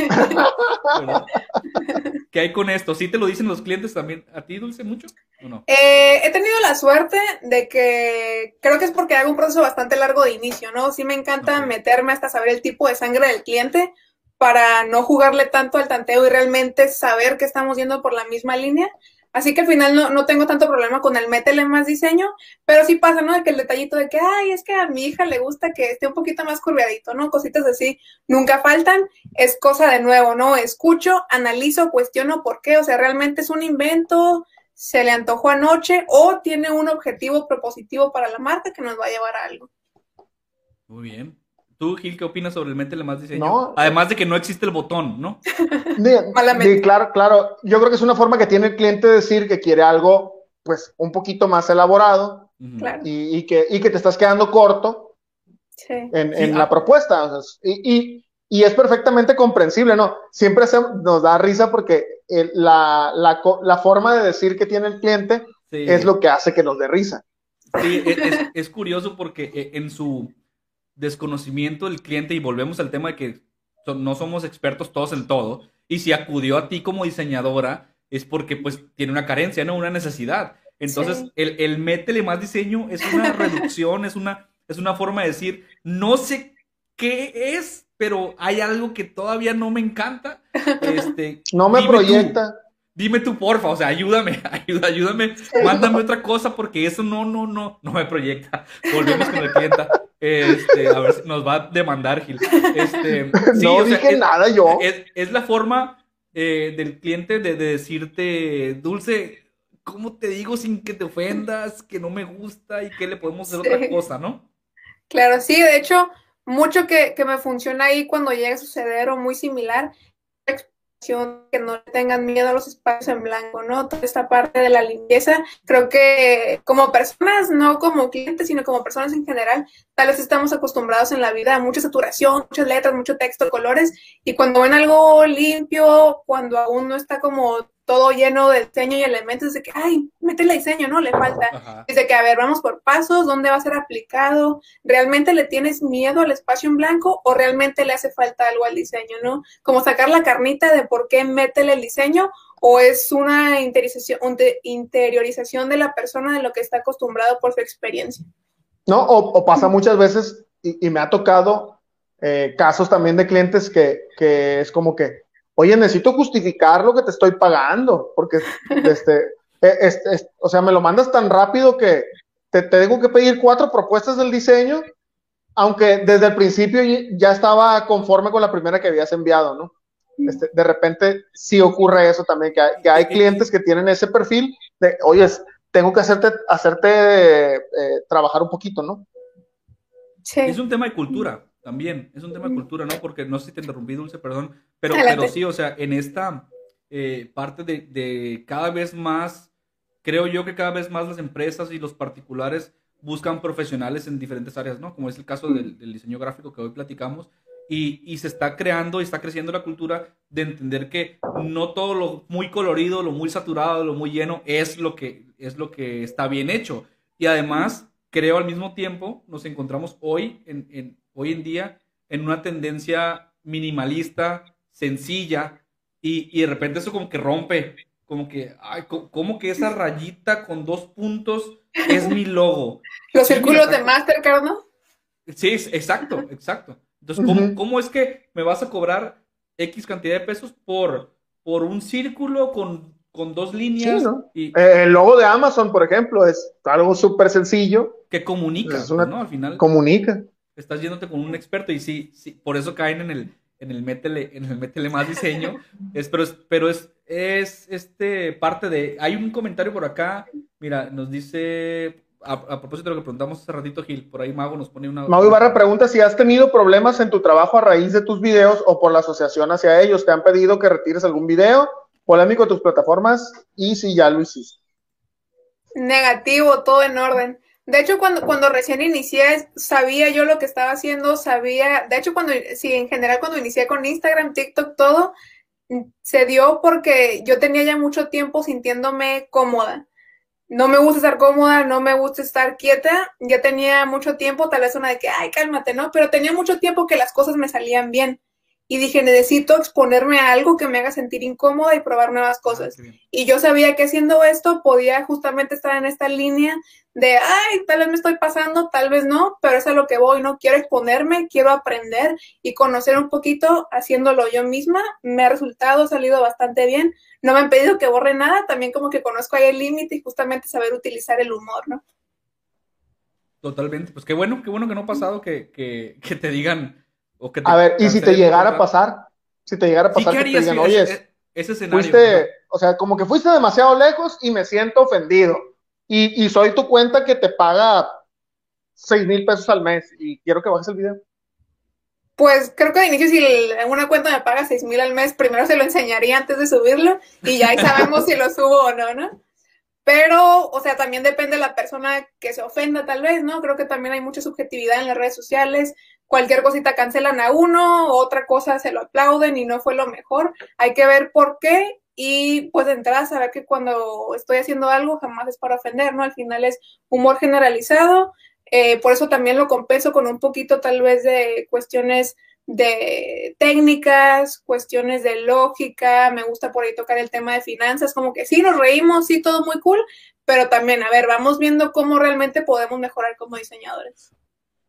¿Qué hay con esto? ¿Sí te lo dicen los clientes también? ¿A ti, Dulce, mucho o no? Eh, he tenido la suerte de que creo que es porque hago un proceso bastante largo de inicio, ¿no? Sí me encanta meterme hasta saber el tipo de sangre del cliente para no jugarle tanto al tanteo y realmente saber que estamos yendo por la misma línea Así que al final no, no tengo tanto problema con el métele más diseño, pero sí pasa, ¿no? De que el detallito de que, ay, es que a mi hija le gusta que esté un poquito más curviadito, ¿no? Cositas así nunca faltan, es cosa de nuevo, ¿no? Escucho, analizo, cuestiono por qué, o sea, realmente es un invento, se le antojó anoche o tiene un objetivo propositivo para la marca que nos va a llevar a algo. Muy bien. ¿Tú, Gil, qué opinas sobre el métele más diseño? Además de que no existe el botón, ¿no? claro, claro. Yo creo que es una forma que tiene el cliente de decir que quiere algo, pues, un poquito más elaborado y, que, que te estás quedando corto en, la ah. propuesta. y, es perfectamente comprensible, ¿no? Siempre nos da risa porque la, forma de decir que tiene el cliente es lo que hace que nos dé risa. Sí, es curioso porque eh, en su desconocimiento del cliente y volvemos al tema de que no somos expertos todos en todo. Y si acudió a ti como diseñadora es porque pues tiene una carencia, ¿no? Una necesidad. Entonces, el, el, métele más diseño es una reducción, es una, es una forma de decir, no sé qué es, pero hay algo que todavía no me encanta. Este, no me proyecta dime tú, porfa, o sea, ayúdame, ayuda, ayúdame, mándame otra cosa porque eso no, no, no, no me proyecta. Volvemos con el cliente. Este, a ver si nos va a demandar, Gil. Este, no dije nada yo. Es, la forma eh, del cliente de, decirte, Dulce, ¿cómo te digo sin que te ofendas, que no me gusta y que le podemos hacer otra cosa, no? Claro, sí, de hecho, mucho que, que me funciona ahí cuando llega a suceder o muy similar que no tengan miedo a los espacios en blanco, ¿no? Toda esta parte de la limpieza, creo que como personas, no como clientes, sino como personas en general, tal vez estamos acostumbrados en la vida a mucha saturación, muchas letras, mucho texto, colores, y cuando ven algo limpio, cuando aún no está como todo lleno de diseño y elementos de que, ay, métele diseño, ¿no? Le falta. Dice que, a ver, vamos por pasos, ¿dónde va a ser aplicado? ¿Realmente le tienes miedo al espacio en blanco o realmente le hace falta algo al diseño, ¿no? Como sacar la carnita de por qué métele el diseño o es una interiorización, interiorización de la persona de lo que está acostumbrado por su experiencia. No, o, pasa muchas veces, y, me ha tocado eh, casos también de clientes que, que es como que, oye, necesito justificar lo que te estoy pagando, porque este, e, o sea, me lo mandas tan rápido que te, tengo que pedir cuatro propuestas del diseño, aunque desde el principio ya estaba conforme con la primera que habías enviado, ¿no? Este, de repente sí ocurre eso también, que hay, clientes que tienen ese perfil de, oye, tengo que hacerte, hacerte eh, trabajar un poquito, ¿no? Sí. Es un tema de cultura también, es un tema de cultura, ¿no? Porque no sé si te interrumpí, Dulce, perdón, pero, pero sí, o sea, en esta eh, parte de, cada vez más, creo yo que cada vez más las empresas y los particulares buscan profesionales en diferentes áreas, ¿no? Como es el caso del, diseño gráfico que hoy platicamos. Y, y, se está creando y está creciendo la cultura de entender que no todo lo muy colorido, lo muy saturado, lo muy lleno es lo que, es lo que está bien hecho. Y además, creo al mismo tiempo, nos encontramos hoy, en, hoy en día en una tendencia minimalista, sencilla, y, de repente eso como que rompe, como que, ay, como que esa rayita con dos puntos es mi logo. Los círculos de Mastercard, ¿no? Sí, exacto, exacto. Entonces, ¿cómo, es que me vas a cobrar X cantidad de pesos por, por un círculo con, dos líneas? y... Eh, el logo de Amazon, por ejemplo, es algo súper sencillo. Que comunica, ¿no? Al final. Comunica. Estás yéndote con un experto y sí, sí por eso caen en el, en el métele, en el métele más diseño. es, pero es, pero es, es este parte de. Hay un comentario por acá. Mira, nos dice. A, propósito de lo que preguntamos hace ratito, Gil, por ahí Mago nos pone una. Mago Ibarra pregunta si has tenido problemas en tu trabajo a raíz de tus videos o por la asociación hacia ellos. ¿Te han pedido que retires algún video polémico de tus plataformas? Y si ya lo hiciste. Negativo, todo en orden. De hecho, cuando, cuando recién inicié, sabía yo lo que estaba haciendo, sabía, de hecho, cuando, sí, en general, cuando inicié con Instagram, TikTok, todo, se dio porque yo tenía ya mucho tiempo sintiéndome cómoda. No me gusta estar cómoda, no me gusta estar quieta. Ya tenía mucho tiempo, tal vez una de que, ay, cálmate, ¿no? Pero tenía mucho tiempo que las cosas me salían bien. y dije, necesito exponerme a algo que me haga sentir incómoda y probar nuevas ah, cosas. y yo sabía que haciendo esto podía justamente estar en esta línea de, ay, tal vez me estoy pasando, tal vez no, pero es a lo que voy, ¿no? Quiero exponerme, quiero aprender y conocer un poquito haciéndolo yo misma. Me ha resultado, ha salido bastante bien. No me han pedido que borre nada, también como que conozco ahí el límite y justamente saber utilizar el humor, ¿no? Totalmente, pues qué bueno, qué bueno que no ha pasado que, que, que te digan o que te A ver, y si te llegara a pasar, si te llegara a pasar que te digan, oye, ese, escenario, fuiste, o sea, como que fuiste demasiado lejos y me siento ofendido y, soy tu cuenta que te paga seis mil pesos al mes y quiero que bajes el video. Pues creo que de inicio si una cuenta me paga seis mil al mes, primero se lo enseñaría antes de subirlo y ya sabemos si lo subo o no, ¿no? Pero, o sea, también depende de la persona que se ofenda tal vez, ¿no? Creo que también hay mucha subjetividad en las redes sociales. Cualquier cosita cancelan a uno, otra cosa se lo aplauden y no fue lo mejor. Hay que ver por qué y pues de entrada saber que cuando estoy haciendo algo jamás es para ofender, ¿no? Al final es humor generalizado, eh, por eso también lo compenso con un poquito tal vez de cuestiones de técnicas, cuestiones de lógica, me gusta por ahí tocar el tema de finanzas, como que sí, nos reímos, sí, todo muy cool, pero también, a ver, vamos viendo cómo realmente podemos mejorar como diseñadores.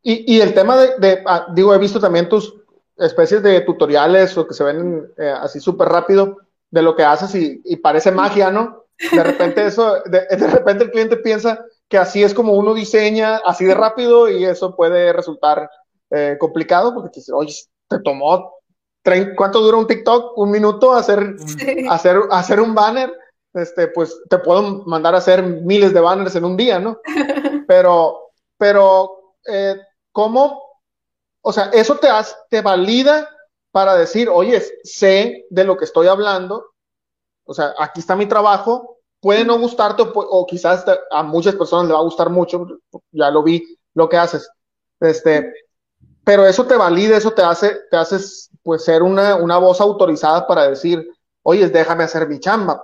Y, el tema de, ah, digo, he visto también tus especies de tutoriales o que se ven eh, así súper rápido, de lo que haces y, parece magia, ¿no? De repente eso, de, repente el cliente piensa que así es como uno diseña, así de rápido y eso puede resultar eh, complicado porque te dice, oye, te tomó, ¿cuánto dura un TikTok? Un minuto hacer, hacer, hacer un banner. Este, pues te puedo mandar a hacer miles de banners en un día, ¿no? Pero, pero, eh, ¿cómo? O sea, eso te, hace, te valida para decir, oye, sé de lo que estoy hablando, o sea, aquí está mi trabajo, puede no gustarte o, quizás a muchas personas le va a gustar mucho, ya lo vi, lo que haces, este, pero eso te valida, eso te hace, te haces, pues, ser una, una voz autorizada para decir, oye, déjame hacer mi chamba.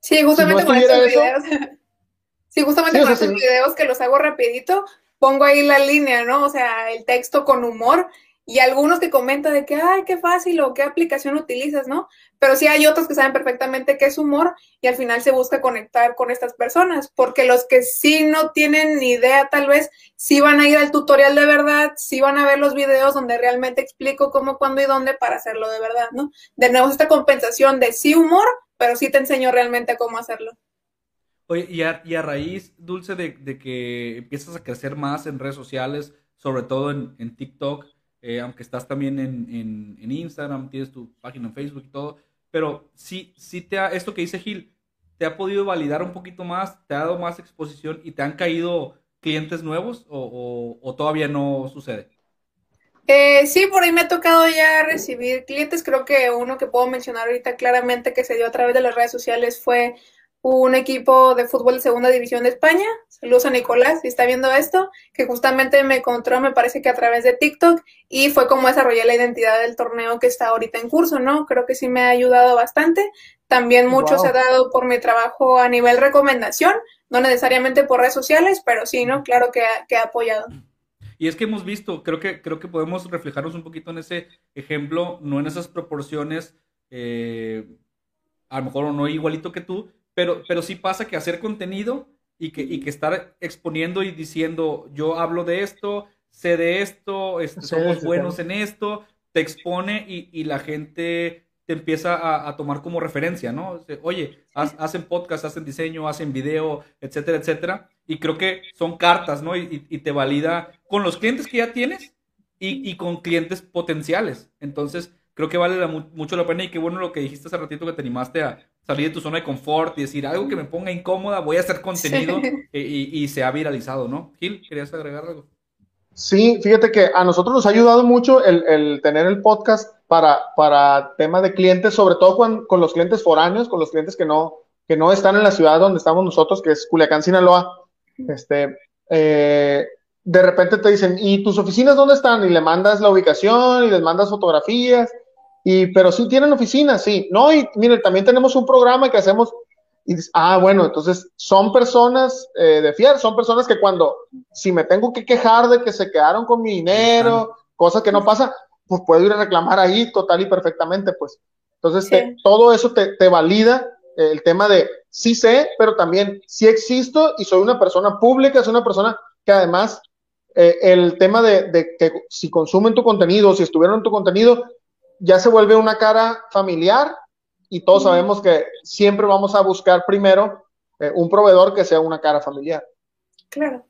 Sí, justamente con estos videos. sí, justamente con estos videos que los hago rapidito, pongo ahí la línea, ¿no? O sea, el texto con humor y algunos que comentan de que, ay, qué fácil o qué aplicación utilizas, ¿no? Pero sí hay otros que saben perfectamente qué es humor y al final se busca conectar con estas personas, porque los que sí no tienen ni idea tal vez, sí van a ir al tutorial de verdad, sí van a ver los videos donde realmente explico cómo, cuándo y dónde para hacerlo de verdad, ¿no? De nuevo, esta compensación de sí humor, pero sí te enseño realmente cómo hacerlo. Oye, y a, raíz, Dulce, de, que empiezas a crecer más en redes sociales, sobre todo en TikTok, eh, aunque estás también en, Instagram, tienes tu página en Facebook y todo, pero sí, sí te ha, esto que dice Gil, te ha podido validar un poquito más, te ha dado más exposición y te han caído clientes nuevos o, todavía no sucede? Eh, sí, por ahí me ha tocado ya recibir clientes. Creo que uno que puedo mencionar ahorita claramente que se dio a través de las redes sociales fue un equipo de fútbol de segunda división de España. Saludos a Nicolás, si está viendo esto, que justamente me encontró, me parece que a través de TikTok, y fue como desarrollé la identidad del torneo que está ahorita en curso, ¿no? Creo que sí me ha ayudado bastante. También mucho se ha dado por mi trabajo a nivel recomendación, no necesariamente por redes sociales, pero sí, ¿no? Claro que ha, que ha apoyado. Y es que hemos visto, creo que, creo que podemos reflejarnos un poquito en ese ejemplo, no en esas proporciones, eh, a lo mejor no igualito que tú, pero, pero sí pasa que hacer contenido y que, y que estar exponiendo y diciendo, yo hablo de esto, sé de esto, este, somos buenos en esto, te expone y, y la gente te empieza a, a, tomar como referencia, ¿no? Oye, hacen podcast, hacen diseño, hacen video, etcétera, etcétera. Y creo que son cartas, ¿no? Y, y te valida con los clientes que ya tienes y, y, con clientes potenciales. Entonces, creo que vale mucho la pena y qué bueno lo que dijiste hace ratito que te animaste a, salir de tu zona de confort y decir algo que me ponga incómoda, voy a hacer contenido y, se ha viralizado, ¿no? Gil, ¿querías agregar algo? Sí, fíjate que a nosotros nos ha ayudado mucho el, tener el podcast para, para tema de clientes, sobre todo con, los clientes foráneos, con los clientes que no, que no están en la ciudad donde estamos nosotros, que es Culiacán, Sinaloa. Este, eh, de repente te dicen, ¿y tus oficinas dónde están? Y le mandas la ubicación y les mandas fotografías y, pero sí tienen oficinas, sí. No, y miren, también tenemos un programa que hacemos. Y ah, bueno, entonces son personas eh, de fiar, son personas que cuando, si me tengo que quejar de que se quedaron con mi dinero, cosa que no pasa, pues puedo ir a reclamar ahí total y perfectamente, pues. Entonces, todo eso te, te valida el tema de sí sé, pero también sí existo y soy una persona pública, soy una persona que además eh, el tema de, que si consumen tu contenido, si estuvieron en tu contenido, ya se vuelve una cara familiar y todos sabemos que siempre vamos a buscar primero eh, un proveedor que sea una cara familiar. Claro.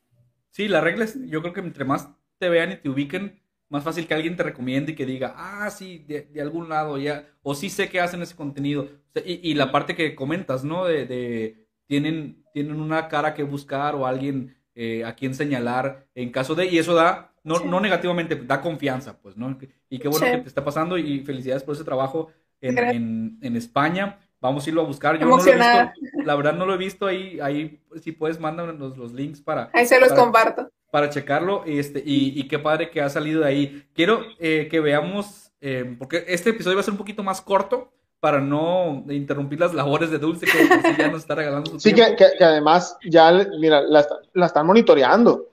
Sí, la regla es, yo creo que entre más te vean y te ubiquen, más fácil que alguien te recomiende y que diga, ah, sí, de, algún lado ya, o sí sé que hacen ese contenido. y, la parte que comentas, ¿no? De, tienen, tienen una cara que buscar o alguien eh, a quien señalar en caso de, y eso da, no, no negativamente, da confianza, pues, ¿no? Y qué bueno que te está pasando y felicidades por ese trabajo en, en, España. Vamos a irlo a buscar. Yo no lo he visto, la verdad no lo he visto ahí, ahí si puedes, mándanos los links para... Ahí se los comparto para checarlo este, y, qué padre que ha salido de ahí. Quiero eh, que veamos, eh, porque este episodio va a ser un poquito más corto para no interrumpir las labores de Dulce que ya nos está regalando su Sí, que, que, además ya, mira, la, la, están monitoreando.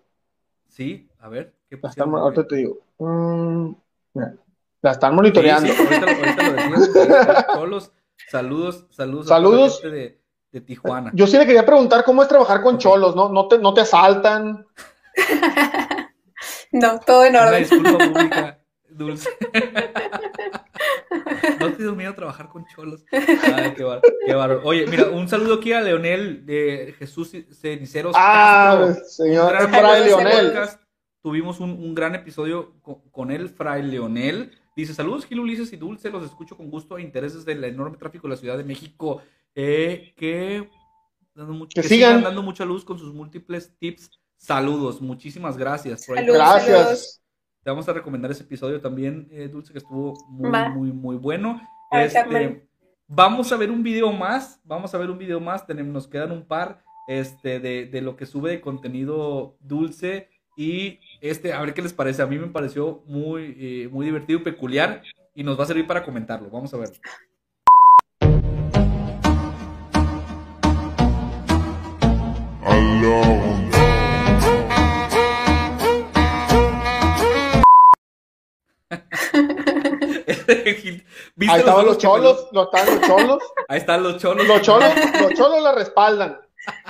Sí, a ver, ¿qué pasa? Ahorita te digo. Mm, la están monitoreando. Sí, ahorita, saludos, saludos. Saludos. de, de, Tijuana. Yo sí le quería preguntar cómo es trabajar con cholos, ¿no? No te, no te asaltan. no, todo en orden. disculpa pública, Dulce. no te dio miedo trabajar con cholos. Ay, qué bárbaro. Oye, mira, un saludo aquí a Leonel de Jesús Ceniceros. Ah, señor Fray Leonel. Tuvimos un, gran episodio con, él, Fray Leonel. Dice, saludos Gil Ulises y Dulce, los escucho con gusto e intereses del enorme tráfico de la Ciudad de México. Eh, que, dando mucho, que, sigan dando mucha luz con sus múltiples tips Saludos, muchísimas gracias. gracias. Te vamos a recomendar ese episodio también, eh, Dulce, que estuvo muy, muy, muy bueno. Este, vamos a ver un video más, vamos a ver un video más, tenemos, nos quedan un par este, de, lo que sube de contenido Dulce y este, a ver qué les parece. A mí me pareció muy, eh, muy divertido y peculiar y nos va a servir para comentarlo. Vamos a ver. Ahí estaban los cholos, no estaban los cholos. Ahí están los cholos. Los cholos, los cholos la respaldan.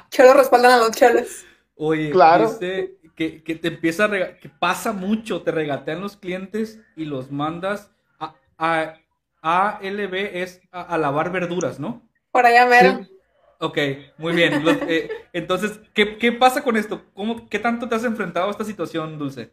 Cholos respaldan a los cholos. Oye, claro. Dice que, que te empieza a que pasa mucho, te regatean los clientes y los mandas a, a, a LB es a, lavar verduras, ¿no? Por allá mero. Ok, muy bien. Eh, entonces, ¿qué, ¿qué, pasa con esto? ¿Cómo, ¿Qué tanto te has enfrentado a esta situación, Dulce?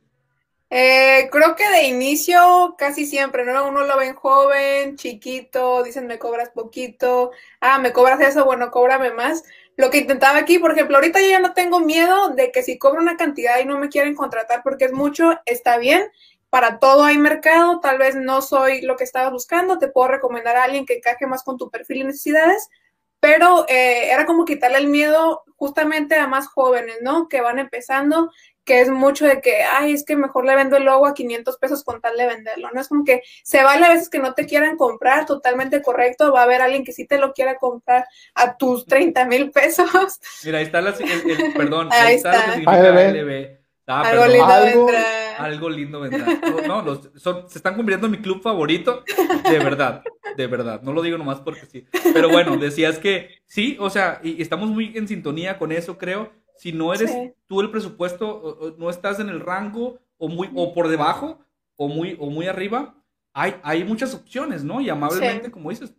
Eh, creo que de inicio casi siempre, ¿no? Uno lo ven joven, chiquito, dicen me cobras poquito, ah, me cobras eso, bueno, cóbrame más. Lo que intentaba aquí, por ejemplo, ahorita yo ya no tengo miedo de que si cobro una cantidad y no me quieren contratar porque es mucho, está bien. Para todo hay mercado, tal vez no soy lo que estabas buscando, te puedo recomendar a alguien que encaje más con tu perfil y necesidades, pero eh, era como quitarle el miedo justamente a más jóvenes, ¿no? Que van empezando que es mucho de que, ay, es que mejor le vendo el logo a 500 pesos con tal de venderlo, ¿no? Es como que se vale a veces que no te quieran comprar, totalmente correcto, va a haber alguien que sí te lo quiera comprar a tus 30 mil pesos. Mira, ahí está la, el, perdón, ahí, está, lo que significa LB. Ah, algo, lindo algo, vendrá. algo lindo vendrá. No, los, son, se están convirtiendo en mi club favorito, de verdad, de verdad. No lo digo nomás porque sí. Pero bueno, decías que sí, o sea, y estamos muy en sintonía con eso, creo si no eres tú el presupuesto, no estás en el rango o muy o por debajo o muy o muy arriba, hay, hay muchas opciones, ¿no? Y amablemente, como dices,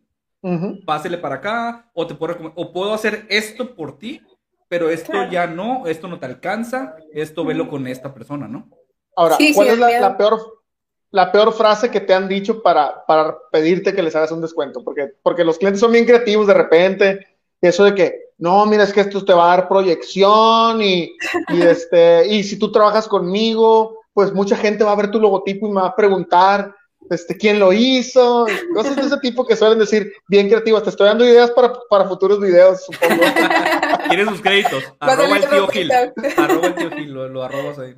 pásele para acá o te puedo o puedo hacer esto por ti, pero esto ya no, esto no te alcanza, esto velo con esta persona, ¿no? Ahora, ¿cuál es la, peor la peor frase que te han dicho para, para pedirte que les hagas un descuento? Porque, porque los clientes son bien creativos de repente, eso de que no, mira, es que esto te va a dar proyección y, este, y si tú trabajas conmigo, pues mucha gente va a ver tu logotipo y me va a preguntar este, quién lo hizo, cosas de ese tipo que suelen decir bien creativas. Te estoy dando ideas para, futuros videos, supongo. ¿Quieres sus créditos? arroba el tío Gil. Arroba el tío Gil, lo, lo arrobas ahí.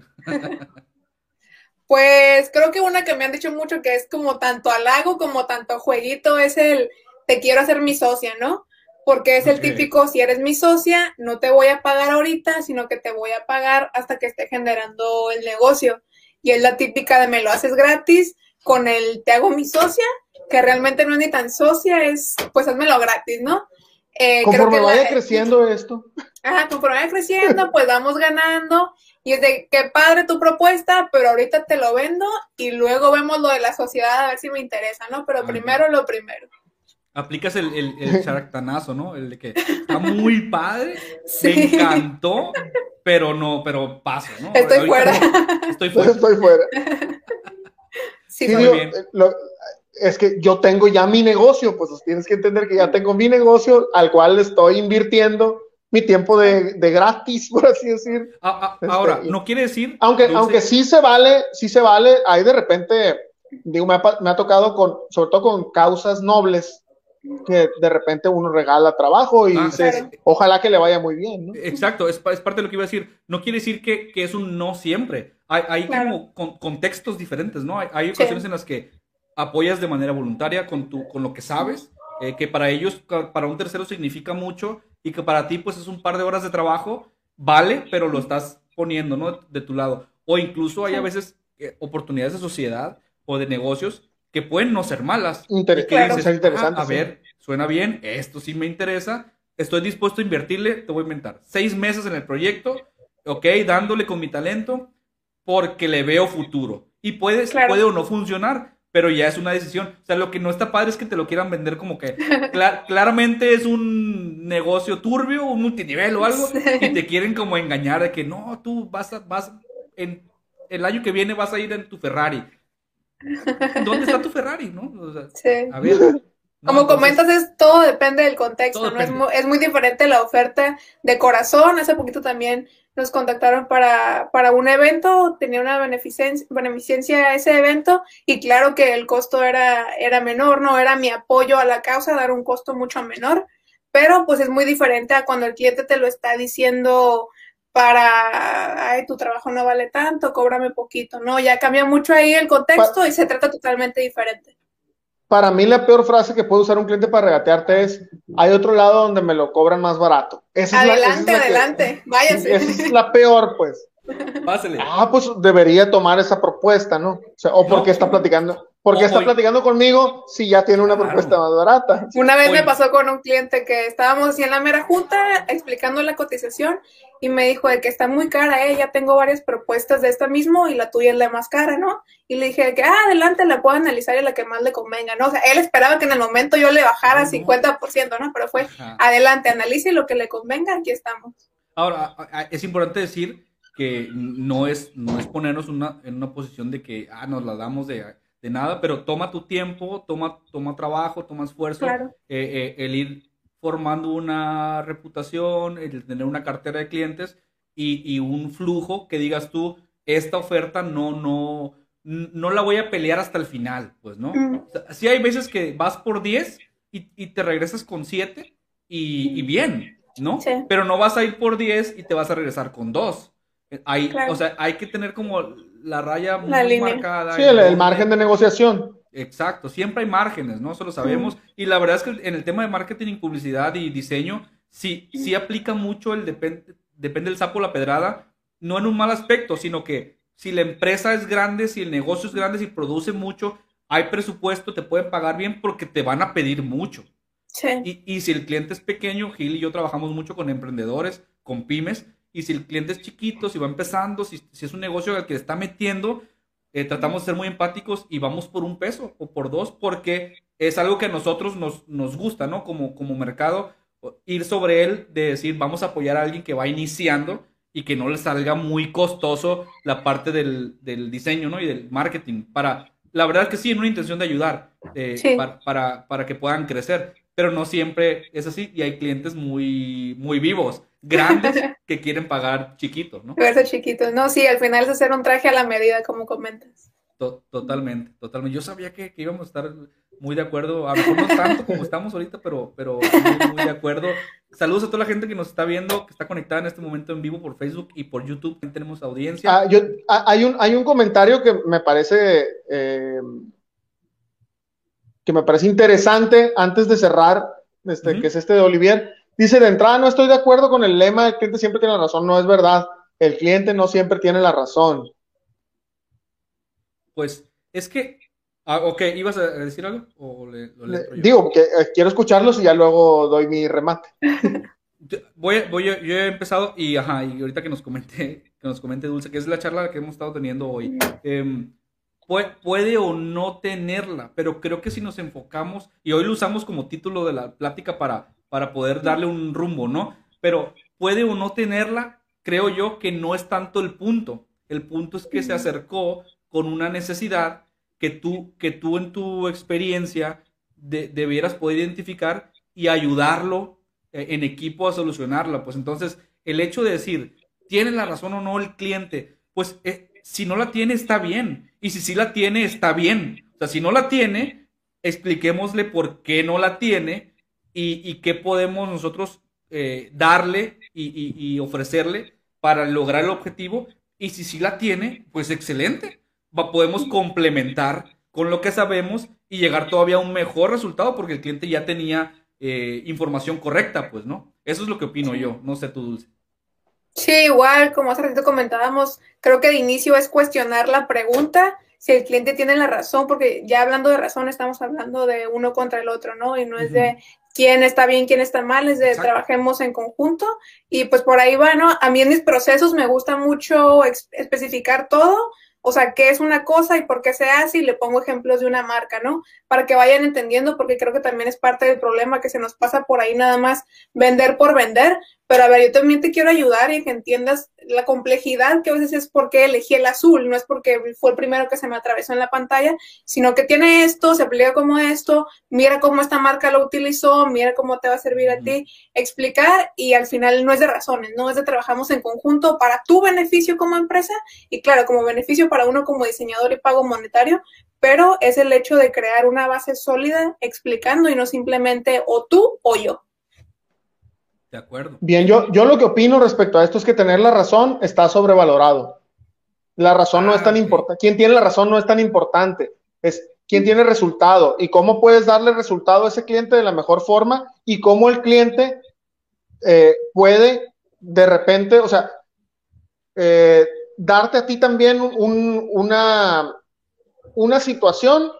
Pues creo que una que me han dicho mucho que es como tanto halago como tanto jueguito es el te quiero hacer mi socia, ¿no? Porque es el típico, si eres mi socia, no te voy a pagar ahorita, sino que te voy a pagar hasta que esté generando el negocio. Y es la típica de me lo haces gratis, con el te hago mi socia, que realmente no es ni tan socia, es pues házmelo gratis, ¿no? Eh, conforme vaya creciendo esto. Ajá, conforme vaya creciendo, pues vamos ganando. Y es de qué padre tu propuesta, pero ahorita te lo vendo y luego vemos lo de la sociedad a ver si me interesa, ¿no? Pero primero lo primero. Aplicas el, el, el charactanazo, ¿no? El de que está muy padre, me encantó, pero no, pero paso, ¿no? Estoy fuera. estoy fuera. Estoy fuera. Sí, muy bien. Es que yo tengo ya mi negocio, pues tienes que entender que ya tengo mi negocio al cual estoy invirtiendo mi tiempo de, gratis, por así decir. Ah, ah, ahora, este, no quiere decir. Aunque, aunque sí se vale, sí se vale, ahí de repente, digo, me ha, me ha, tocado con, sobre todo con causas nobles, que de repente uno regala trabajo y ah, dice, ojalá que le vaya muy bien, ¿no? Exacto, es, es, parte de lo que iba a decir. No quiere decir que, que es un no siempre. Hay, hay como contextos diferentes, ¿no? Hay, hay ocasiones en las que apoyas de manera voluntaria con, tu, con lo que sabes, eh, que para ellos, para un tercero significa mucho y que para ti pues es un par de horas de trabajo, vale, pero lo estás poniendo, ¿no? De tu lado. O incluso hay a veces eh, oportunidades de sociedad o de negocios que pueden no ser malas. interesante. Ah, a ver, suena bien, esto sí me interesa, estoy dispuesto a invertirle, te voy a inventar, seis meses en el proyecto, ok, dándole con mi talento, porque le veo futuro. Y puede, puede o no funcionar, pero ya es una decisión. O sea, lo que no está padre es que te lo quieran vender como que claramente es un negocio turbio, un multinivel o algo, y te quieren como engañar de que no, tú vas a, vas en el año que viene vas a ir en tu Ferrari. ¿Dónde está tu Ferrari, no? sí. A ver. como comentas, es, todo depende del contexto, ¿no? Es muy, es muy diferente la oferta de corazón. Hace poquito también nos contactaron para, para un evento, tenía una beneficencia, beneficencia ese evento y claro que el costo era, era menor, no era mi apoyo a la causa, dar un costo mucho menor, pero pues es muy diferente a cuando el cliente te lo está diciendo para, ay, tu trabajo no vale tanto, cóbrame poquito, ¿no? Ya cambia mucho ahí el contexto y se trata totalmente diferente para mí la peor frase que puede usar un cliente para regatearte es, hay otro lado donde me lo cobran más barato. adelante, adelante, váyase. Esa es la peor, pues. Pásale. Ah, pues debería tomar esa propuesta, ¿no? O, sea, o porque está platicando. Porque está platicando conmigo si ya tiene una propuesta más barata. Una vez me pasó con un cliente que estábamos así en la mera junta explicando la cotización y me dijo de que está muy cara, eh, ya tengo varias propuestas de esta mismo y la tuya es la más cara, ¿no? Y le dije que, ah, adelante, la puedo analizar y la que más le convenga, ¿no? O sea, él esperaba que en el momento yo le bajara 50%, ¿no? Pero fue, adelante, analice lo que le convenga, aquí estamos. Ahora, es importante decir que no es, no es ponernos una, en una posición de que, ah, nos la damos de de nada, pero toma tu tiempo, toma, toma trabajo, toma esfuerzo, eh, eh, el ir formando una reputación, el tener una cartera de clientes y, un flujo que digas tú, esta oferta no, no, no la voy a pelear hasta el final, pues, ¿no? Mm. sí hay veces que vas por 10 y, te regresas con 7 y, bien, ¿no? Pero no vas a ir por 10 y te vas a regresar con 2. Hay, O sea, hay que tener como la raya muy marcada. Sí, el, margen de negociación. Exacto, siempre hay márgenes, ¿no? Eso lo sabemos. Y la verdad es que en el tema de marketing, publicidad y diseño, sí, sí aplica mucho el depende, depende del sapo la pedrada, no en un mal aspecto, sino que si la empresa es grande, si el negocio es grande, si produce mucho, hay presupuesto, te pueden pagar bien porque te van a pedir mucho. Sí. Y, y si el cliente es pequeño, Gil y yo trabajamos mucho con emprendedores, con pymes, y si el cliente es chiquito, si va empezando, si, si es un negocio al que está metiendo, eh, tratamos de ser muy empáticos y vamos por un peso o por dos, porque es algo que a nosotros nos, nos gusta, ¿no? Como, como mercado, ir sobre él, de decir, vamos a apoyar a alguien que va iniciando y que no le salga muy costoso la parte del, del diseño, ¿no? Y del marketing. Para, la verdad es que sí, en una intención de ayudar, eh, para, para, para, que puedan crecer, pero no siempre es así y hay clientes muy, muy vivos grandes que quieren pagar chiquitos, ¿no? Verse chiquitos, no, sí, al final es hacer un traje a la medida, como comentas. totalmente, totalmente. Yo sabía que, íbamos a estar muy de acuerdo, a lo mejor no tanto como estamos ahorita, pero, pero muy, de acuerdo. Saludos a toda la gente que nos está viendo, que está conectada en este momento en vivo por Facebook y por YouTube. También tenemos audiencia. Ah, yo, ah, hay, un, hay un comentario que me parece eh, que me parece interesante antes de cerrar, este, que es este de Olivier. Dice, de entrada no estoy de acuerdo con el lema, el cliente siempre tiene la razón, no es verdad, el cliente no siempre tiene la razón. Pues es que Ah, ok, ¿ibas a decir algo? digo, que eh, quiero escucharlos y ya luego doy mi remate. Voy, voy, yo he empezado y, ajá, y ahorita que nos comente, que nos comente Dulce, que es la charla que hemos estado teniendo hoy. Em, puede, puede, o no tenerla, pero creo que si nos enfocamos, y hoy lo usamos como título de la plática para, para poder darle un rumbo, ¿no? Pero puede o no tenerla, creo yo que no es tanto el punto. El punto es que se acercó con una necesidad que tú, que tú en tu experiencia debieras poder identificar y ayudarlo eh, en equipo a solucionarla. Pues entonces, el hecho de decir, ¿tiene la razón o no el cliente? Pues eh, si no la tiene, está bien. Y si sí la tiene, está bien. O sea, si no la tiene, expliquémosle por qué no la tiene y, qué podemos nosotros eh, darle y, ofrecerle para lograr el objetivo. Y si sí la tiene, pues excelente. podemos complementar con lo que sabemos y llegar todavía a un mejor resultado porque el cliente ya tenía eh, información correcta, pues, ¿no? Eso es lo que opino yo, no sé tú, Dulce. Sí, igual, como hace ratito comentábamos, creo que de inicio es cuestionar la pregunta, si el cliente tiene la razón, porque ya hablando de razón estamos hablando de uno contra el otro, ¿no? Y no es de quién está bien, quién está mal, es de trabajemos en conjunto y pues por ahí va, ¿no? A mí en mis procesos me gusta mucho especificar todo, o sea, qué es una cosa y por qué se hace, y le pongo ejemplos de una marca, ¿no? Para que vayan entendiendo, porque creo que también es parte del problema que se nos pasa por ahí nada más vender por vender, pero a ver, yo también te quiero ayudar y que entiendas la complejidad que a veces es porque elegí el azul, no es porque fue el primero que se me atravesó en la pantalla, sino que tiene esto, se aplica como esto, mira cómo esta marca lo utilizó, mira cómo te va a servir a ti, explicar y al final no es de razones, no es de trabajamos en conjunto para tu beneficio como empresa y claro, como beneficio para uno como diseñador y pago monetario, pero es el hecho de crear una base sólida explicando y no simplemente o tú o yo. De acuerdo. Bien, yo, yo lo que opino respecto a esto es que tener la razón está sobrevalorado. La razón no es tan ah, importante. Quien tiene la razón no es tan importante. Es quién tiene resultado y cómo puedes darle resultado a ese cliente de la mejor forma y cómo el cliente eh, puede de repente, o sea, eh, darte a ti también una, una situación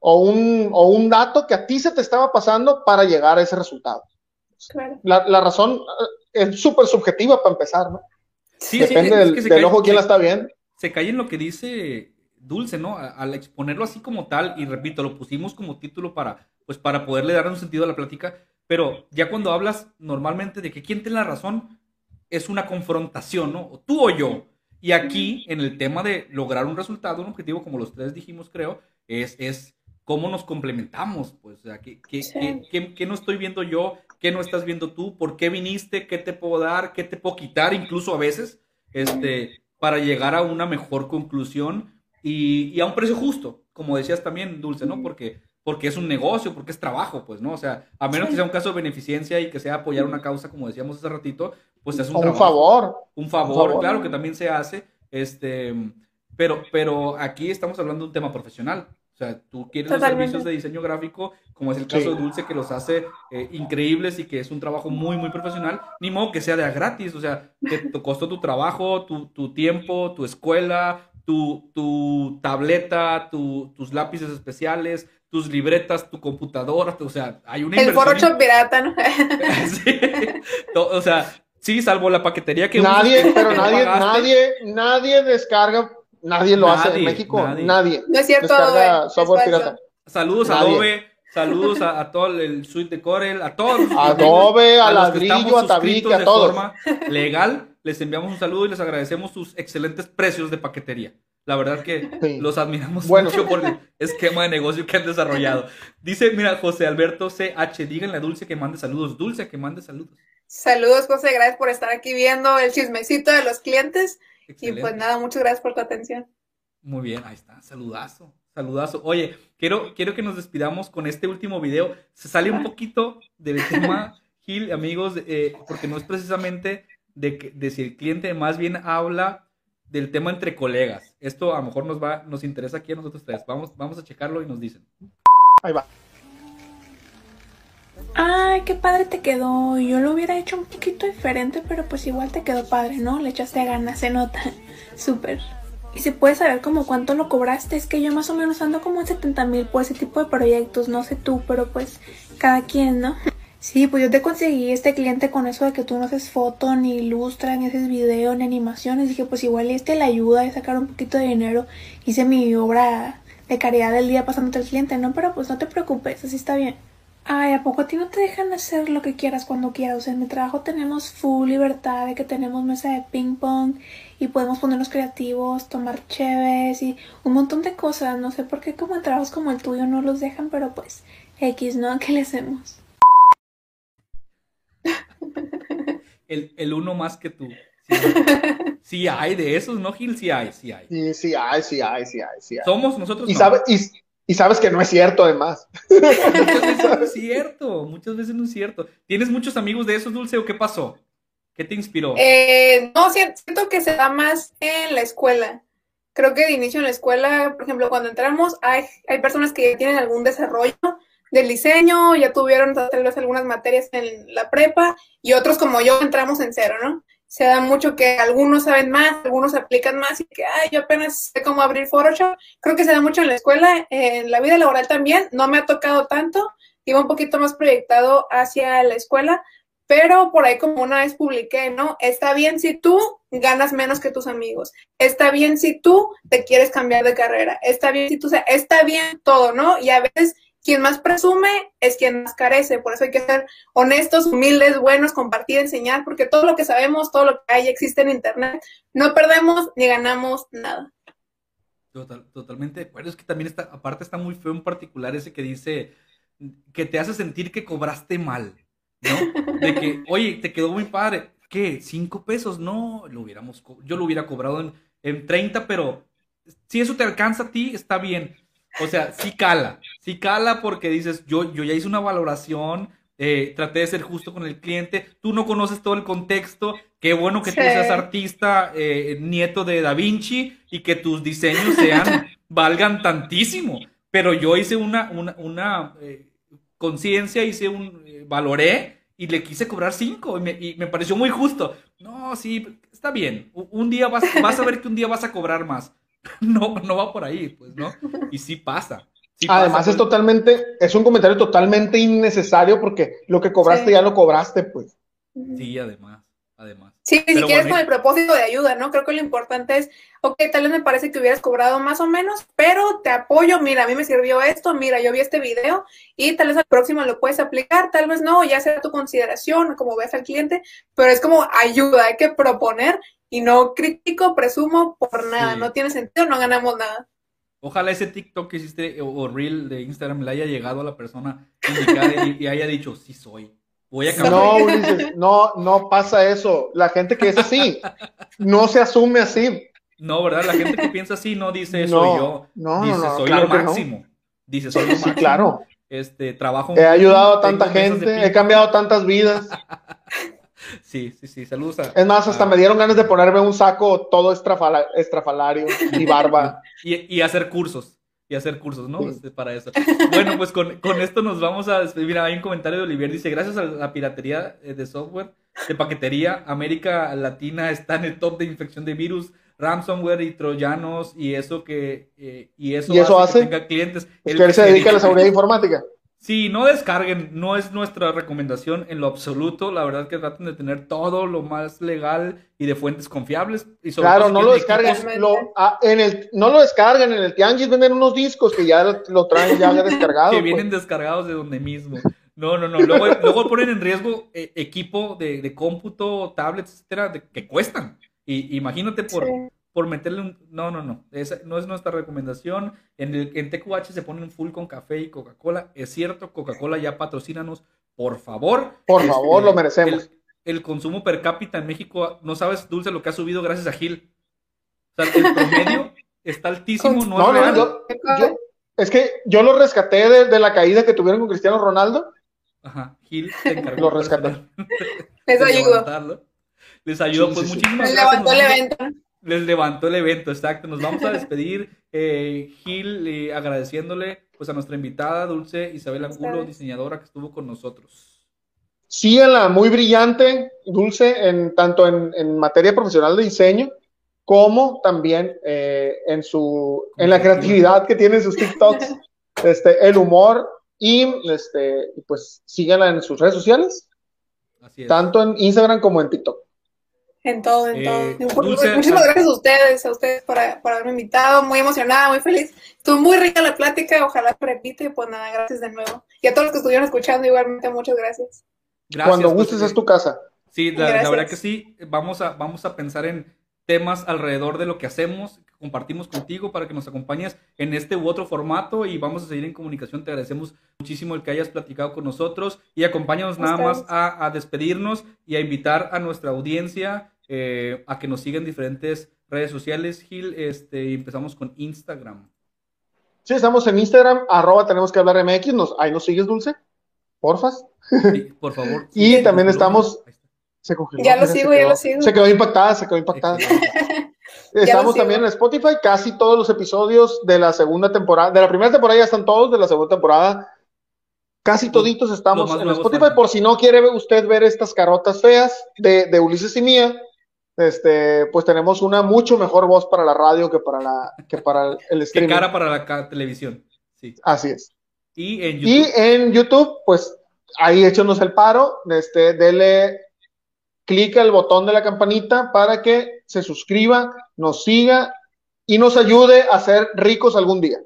o un, o un dato que a ti se te estaba pasando para llegar a ese resultado. La, razón eh, es súper subjetiva para empezar, ¿no? Sí, Depende del, ojo quién la está viendo. Se cae en lo que dice Dulce, ¿no? Al exponerlo así como tal, y repito, lo pusimos como título para, pues, para poderle dar un sentido a la plática, pero ya cuando hablas normalmente de que quién tiene la razón, es una confrontación, ¿no? Tú o yo. Y aquí, en el tema de lograr un resultado, un objetivo, como los tres dijimos, creo, es, es cómo nos complementamos, pues, o sea, ¿qué, qué, no estoy viendo yo? ¿Qué no estás viendo tú? ¿Por qué viniste? ¿Qué te puedo dar? ¿Qué te puedo quitar? Incluso a veces, este, para llegar a una mejor conclusión y, a un precio justo, como decías también, Dulce, ¿no? Porque, porque es un negocio, porque es trabajo, pues, ¿no? O sea, a menos que sea un caso de beneficencia y que sea apoyar una causa, como decíamos hace ratito, pues es un, un favor. Un favor, claro, que también se hace, este, pero, pero aquí estamos hablando de un tema profesional. O sea, tú quieres los servicios de diseño gráfico, como es el caso de Dulce, que los hace eh, increíbles y que es un trabajo muy, muy profesional, ni modo que sea de a gratis, o sea, que te costó tu trabajo, tu, tu tiempo, tu escuela, tu, tu tableta, tu, tus lápices especiales, tus libretas, tu computadora, o sea, hay una El Photoshop pirata, ¿no? sí, o sea, sí, salvo la paquetería que... Nadie, pero nadie, nadie, nadie descarga Nadie lo hace en México, nadie. No es cierto. software pirata. Saludos a Adobe, saludos a, todo el suite de Corel, a todos. Adobe, a, Ladrillo, a Tabique, a todos. De forma legal, les enviamos un saludo y les agradecemos sus excelentes precios de paquetería. La verdad que los admiramos mucho por el esquema de negocio que han desarrollado. Dice, mira, José Alberto CH, díganle a Dulce que mande saludos. Dulce, que mande saludos. Saludos, José, gracias por estar aquí viendo el chismecito de los clientes. Y pues nada, muchas gracias por tu atención. Muy bien, ahí está, saludazo, saludazo. Oye, quiero, quiero que nos despidamos con este último video. Se sale un poquito del tema, Gil, amigos, eh, porque no es precisamente de, de si el cliente más bien habla del tema entre colegas. Esto a lo mejor nos va, nos interesa aquí a nosotros tres. Vamos, vamos a checarlo y nos dicen. Ahí va. Ay, qué padre te quedó. Yo lo hubiera hecho un poquito diferente, pero pues igual te quedó padre, ¿no? Le echaste ganas, se nota. Súper. Y se puede saber como cuánto lo cobraste. Es que yo más o menos ando como en 70 mil por ese tipo de proyectos. No sé tú, pero pues cada quien, ¿no? Sí, pues yo te conseguí este cliente con eso de que tú no haces foto, ni ilustras, ni haces video, ni animaciones. Dije, pues igual este le ayuda a sacar un poquito de dinero. Hice mi obra de caridad del día pasándote al cliente, ¿no? Pero pues no te preocupes, así está bien. Ay, ¿a poco a ti no te dejan hacer lo que quieras cuando quieras? O sea, en mi trabajo tenemos full libertad de que tenemos mesa de ping pong y podemos ponernos creativos, tomar cheves y un montón de cosas. No sé por qué como en trabajos como el tuyo no los dejan, pero pues X, ¿no? ¿Qué le hacemos? El, el uno más que tú. Sí, hay de esos, ¿no, Gil? Sí hay, sí hay. Sí, sí hay, sí hay, sí hay, sí hay. Somos nosotros. Y, sabes, y, sabes que no es cierto, además. Muchas veces no es cierto, muchas veces no es cierto. ¿Tienes muchos amigos de esos, Dulce, o qué pasó? ¿Qué te inspiró? Eh, no, siento que se da más en la escuela. Creo que de inicio en la escuela, por ejemplo, cuando entramos, hay, hay personas que tienen algún desarrollo del diseño, ya tuvieron tal vez algunas materias en la prepa y otros como yo entramos en cero, ¿no? Se da mucho que algunos saben más, algunos aplican más y que, ay, yo apenas sé cómo abrir Photoshop. Creo que se da mucho en la escuela, en la vida laboral también, no me ha tocado tanto, iba un poquito más proyectado hacia la escuela, pero por ahí como una vez publiqué, ¿no? Está bien si tú ganas menos que tus amigos, está bien si tú te quieres cambiar de carrera, está bien si tú, o está bien todo, ¿no? Y a veces quien más presume es quien más carece, por eso hay que ser honestos, humildes, buenos, compartir, enseñar, porque todo lo que sabemos, todo lo que hay existe en Internet, no perdemos ni ganamos nada. totalmente de acuerdo, es que también está, aparte está muy feo en particular ese que dice que te hace sentir que cobraste mal, ¿no? De que, oye, te quedó muy padre, ¿qué? ¿Cinco pesos? No, lo hubiéramos, yo lo hubiera cobrado en, en 30, pero si eso te alcanza a ti, está bien o sea, sí cala, sí cala porque dices, yo, yo ya hice una valoración, eh, traté de ser justo con el cliente, tú no conoces todo el contexto, qué bueno que tú seas artista, eh, nieto de Da Vinci y que tus diseños sean, valgan tantísimo, pero yo hice una, una, una eh, conciencia, hice un, valoré y le quise cobrar cinco y me, y me, pareció muy justo. No, sí, está bien, un día vas, vas a ver que un día vas a cobrar más. no, no va por ahí, pues, ¿no? Y sí pasa. Además es totalmente, es un comentario totalmente innecesario porque lo que cobraste ya lo cobraste, pues. Sí, además, además. Sí, ni siquiera es con el propósito de ayuda, ¿no? Creo que lo importante es, ok, tal vez me parece que hubieras cobrado más o menos, pero te apoyo, mira, a mí me sirvió esto, mira, yo vi este video y tal vez al próximo lo puedes aplicar, tal vez no, ya sea tu consideración, como ves al cliente, pero es como ayuda, hay que proponer y no critico, presumo por nada, no tiene sentido, no ganamos nada. Ojalá ese TikTok que hiciste o Reel de Instagram le haya llegado a la persona indicada y, haya dicho, sí soy. Voy a cambiar. No, no, no pasa eso. La gente que es así no se asume así. No, ¿verdad? La gente que piensa así no dice soy yo. No, dice soy lo máximo. Dice soy lo máximo. Sí, claro. Este, trabajo. He ayudado a tanta gente, he cambiado tantas vidas. Sí, sí, sí, saludos a... Es más, hasta me dieron ganas de ponerme un saco todo estrafalario y barba. y, hacer cursos, y hacer cursos, ¿no? Este, para eso. Bueno, pues con, esto nos vamos a despedir. Mira, hay un comentario de Olivier, dice, gracias a la piratería eh, de software, de paquetería, América Latina está en el top de infección de virus, ransomware y troyanos, y eso que... Eh, y eso, hace, que tenga clientes. Es que él se dedica a la seguridad informática. Sí, no descarguen, no es nuestra recomendación en lo absoluto. La verdad que traten de tener todo lo más legal y de fuentes confiables. Y claro, no lo descarguen. Ah, en el, no lo descarguen, en el Tianguis venden unos discos que ya lo traen ya descargado. que vienen pues. descargados de donde mismo. No, no, no. Luego, luego ponen en riesgo eh, equipo de, de, cómputo, tablets, etcétera, que cuestan. Y imagínate por, por meterle un... No, no, no. Esa no es nuestra recomendación. En, el, en TQH se ponen full con café y Coca-Cola. Es cierto, Coca-Cola ya patrocínanos, por favor. Por este, favor, lo merecemos. El, consumo per cápita en México, no sabes, Dulce, lo que ha subido gracias a Gil. O sea, el promedio está altísimo, no, es real. es que yo lo rescaté de, la caída que tuvieron con Cristiano Ronaldo. Ajá, Gil se encargó. Lo rescaté. Les ayudó. Les ayudó, pues muchísimas gracias les levantó el evento, exacto. Nos vamos a despedir, eh, Gil, eh, agradeciéndole pues a nuestra invitada, Dulce Isabel Angulo, diseñadora que estuvo con nosotros. Síguela, muy brillante, Dulce, en, tanto en, materia profesional de diseño como también eh, en, su, en la creatividad que tiene en sus TikToks, este, el humor y este, pues síganla en sus redes sociales, tanto en Instagram como en TikTok. En todo, en todo. Eh, muchísimas gracias a ustedes, a ustedes por, por, haberme invitado, muy emocionada, muy feliz. Estuvo muy rica la plática, ojalá se repite, pues nada, gracias de nuevo. Y a todos los que estuvieron escuchando, igualmente, muchas gracias. Cuando gustes es tu casa. Sí, la, verdad que sí, vamos a, vamos a pensar en temas alrededor de lo que hacemos, que compartimos contigo para que nos acompañes en este u otro formato y vamos a seguir en comunicación. Te agradecemos muchísimo el que hayas platicado con nosotros y acompáñanos nada más a, despedirnos y a invitar a nuestra audiencia eh, a que nos sigan en diferentes redes sociales. Gil, este, empezamos con Instagram. Sí, estamos en Instagram, arroba tenemos que hablar MX, nos, ahí nos sigues, Dulce, porfas. Sí, por favor. y también estamos... Se Ya lo sigo, ya lo sigo. Se quedó impactada, se quedó impactada. Estamos también en Spotify, casi todos los episodios de la segunda temporada, de la primera temporada ya están todos, de la segunda temporada casi toditos estamos en Spotify, por si no quiere usted ver estas carotas feas de, de Ulises y mía, este, pues tenemos una mucho mejor voz para la radio que para la que para el streaming. Que cara para la televisión. Sí. Así es. Y en YouTube. Y en YouTube, pues ahí échenos el paro, este, dele clic el botón de la campanita para que se suscriba, nos siga y nos ayude a ser ricos algún día.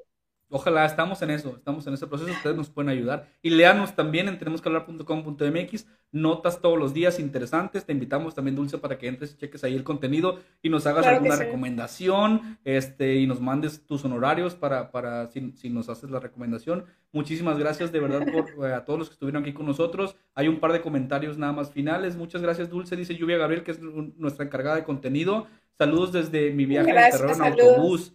Ojalá, estamos en eso, estamos en ese proceso, ustedes nos pueden ayudar. Y léanos también en tenemosquehablar.com.mx, notas todos los días interesantes. Te invitamos también, Dulce, para que entres y cheques ahí el contenido y nos hagas alguna recomendación este, y nos mandes tus honorarios para, para si, si nos haces la recomendación. Muchísimas gracias de verdad por, eh, a todos los que estuvieron aquí con nosotros. Hay un par de comentarios nada más finales. Muchas gracias, Dulce, dice Lluvia Gabriel, que es nuestra encargada de contenido. Saludos desde mi viaje de terror en autobús.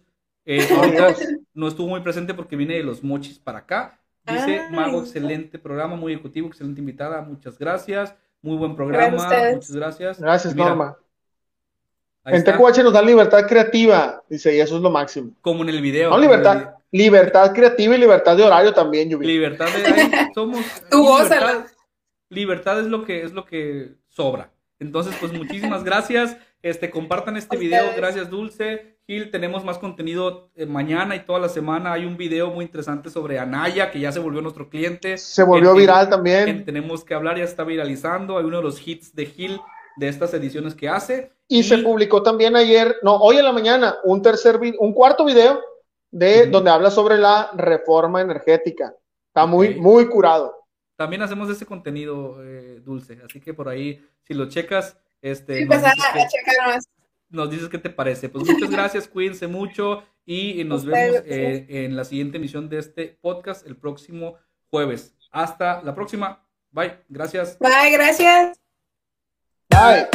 Eh, ahorita no estuvo muy presente porque viene de los mochis para acá. Dice, Mago, excelente programa, muy ejecutivo, excelente invitada, muchas gracias. Muy buen programa, muchas gracias. Gracias, Norma. En TQH nos dan libertad creativa, dice, y eso es lo máximo. Como en el video. No, libertad, libertad creativa y libertad de horario también, Yubi. Libertad de somos. libertad, libertad es lo que es lo que sobra. Entonces, pues muchísimas gracias. Este, compartan este video. Gracias, Dulce. Gil, tenemos más contenido eh, mañana y toda la semana. Hay un video muy interesante sobre Anaya, que ya se volvió nuestro cliente. Se volvió viral también. tenemos que hablar, ya está viralizando. Hay uno de los hits de Gil de estas ediciones que hace. Y, se publicó también ayer, no, hoy en la mañana, un tercer, un cuarto video de donde habla sobre la reforma energética. Está muy, muy curado. También hacemos ese contenido eh, dulce, así que por ahí, si lo checas, este, nos pues, dices, a, que, nos dices qué te parece. Pues muchas gracias, cuídense mucho y nos vemos eh, en la siguiente emisión de este podcast el próximo jueves. Hasta la próxima. Bye, gracias. Bye, gracias. Bye.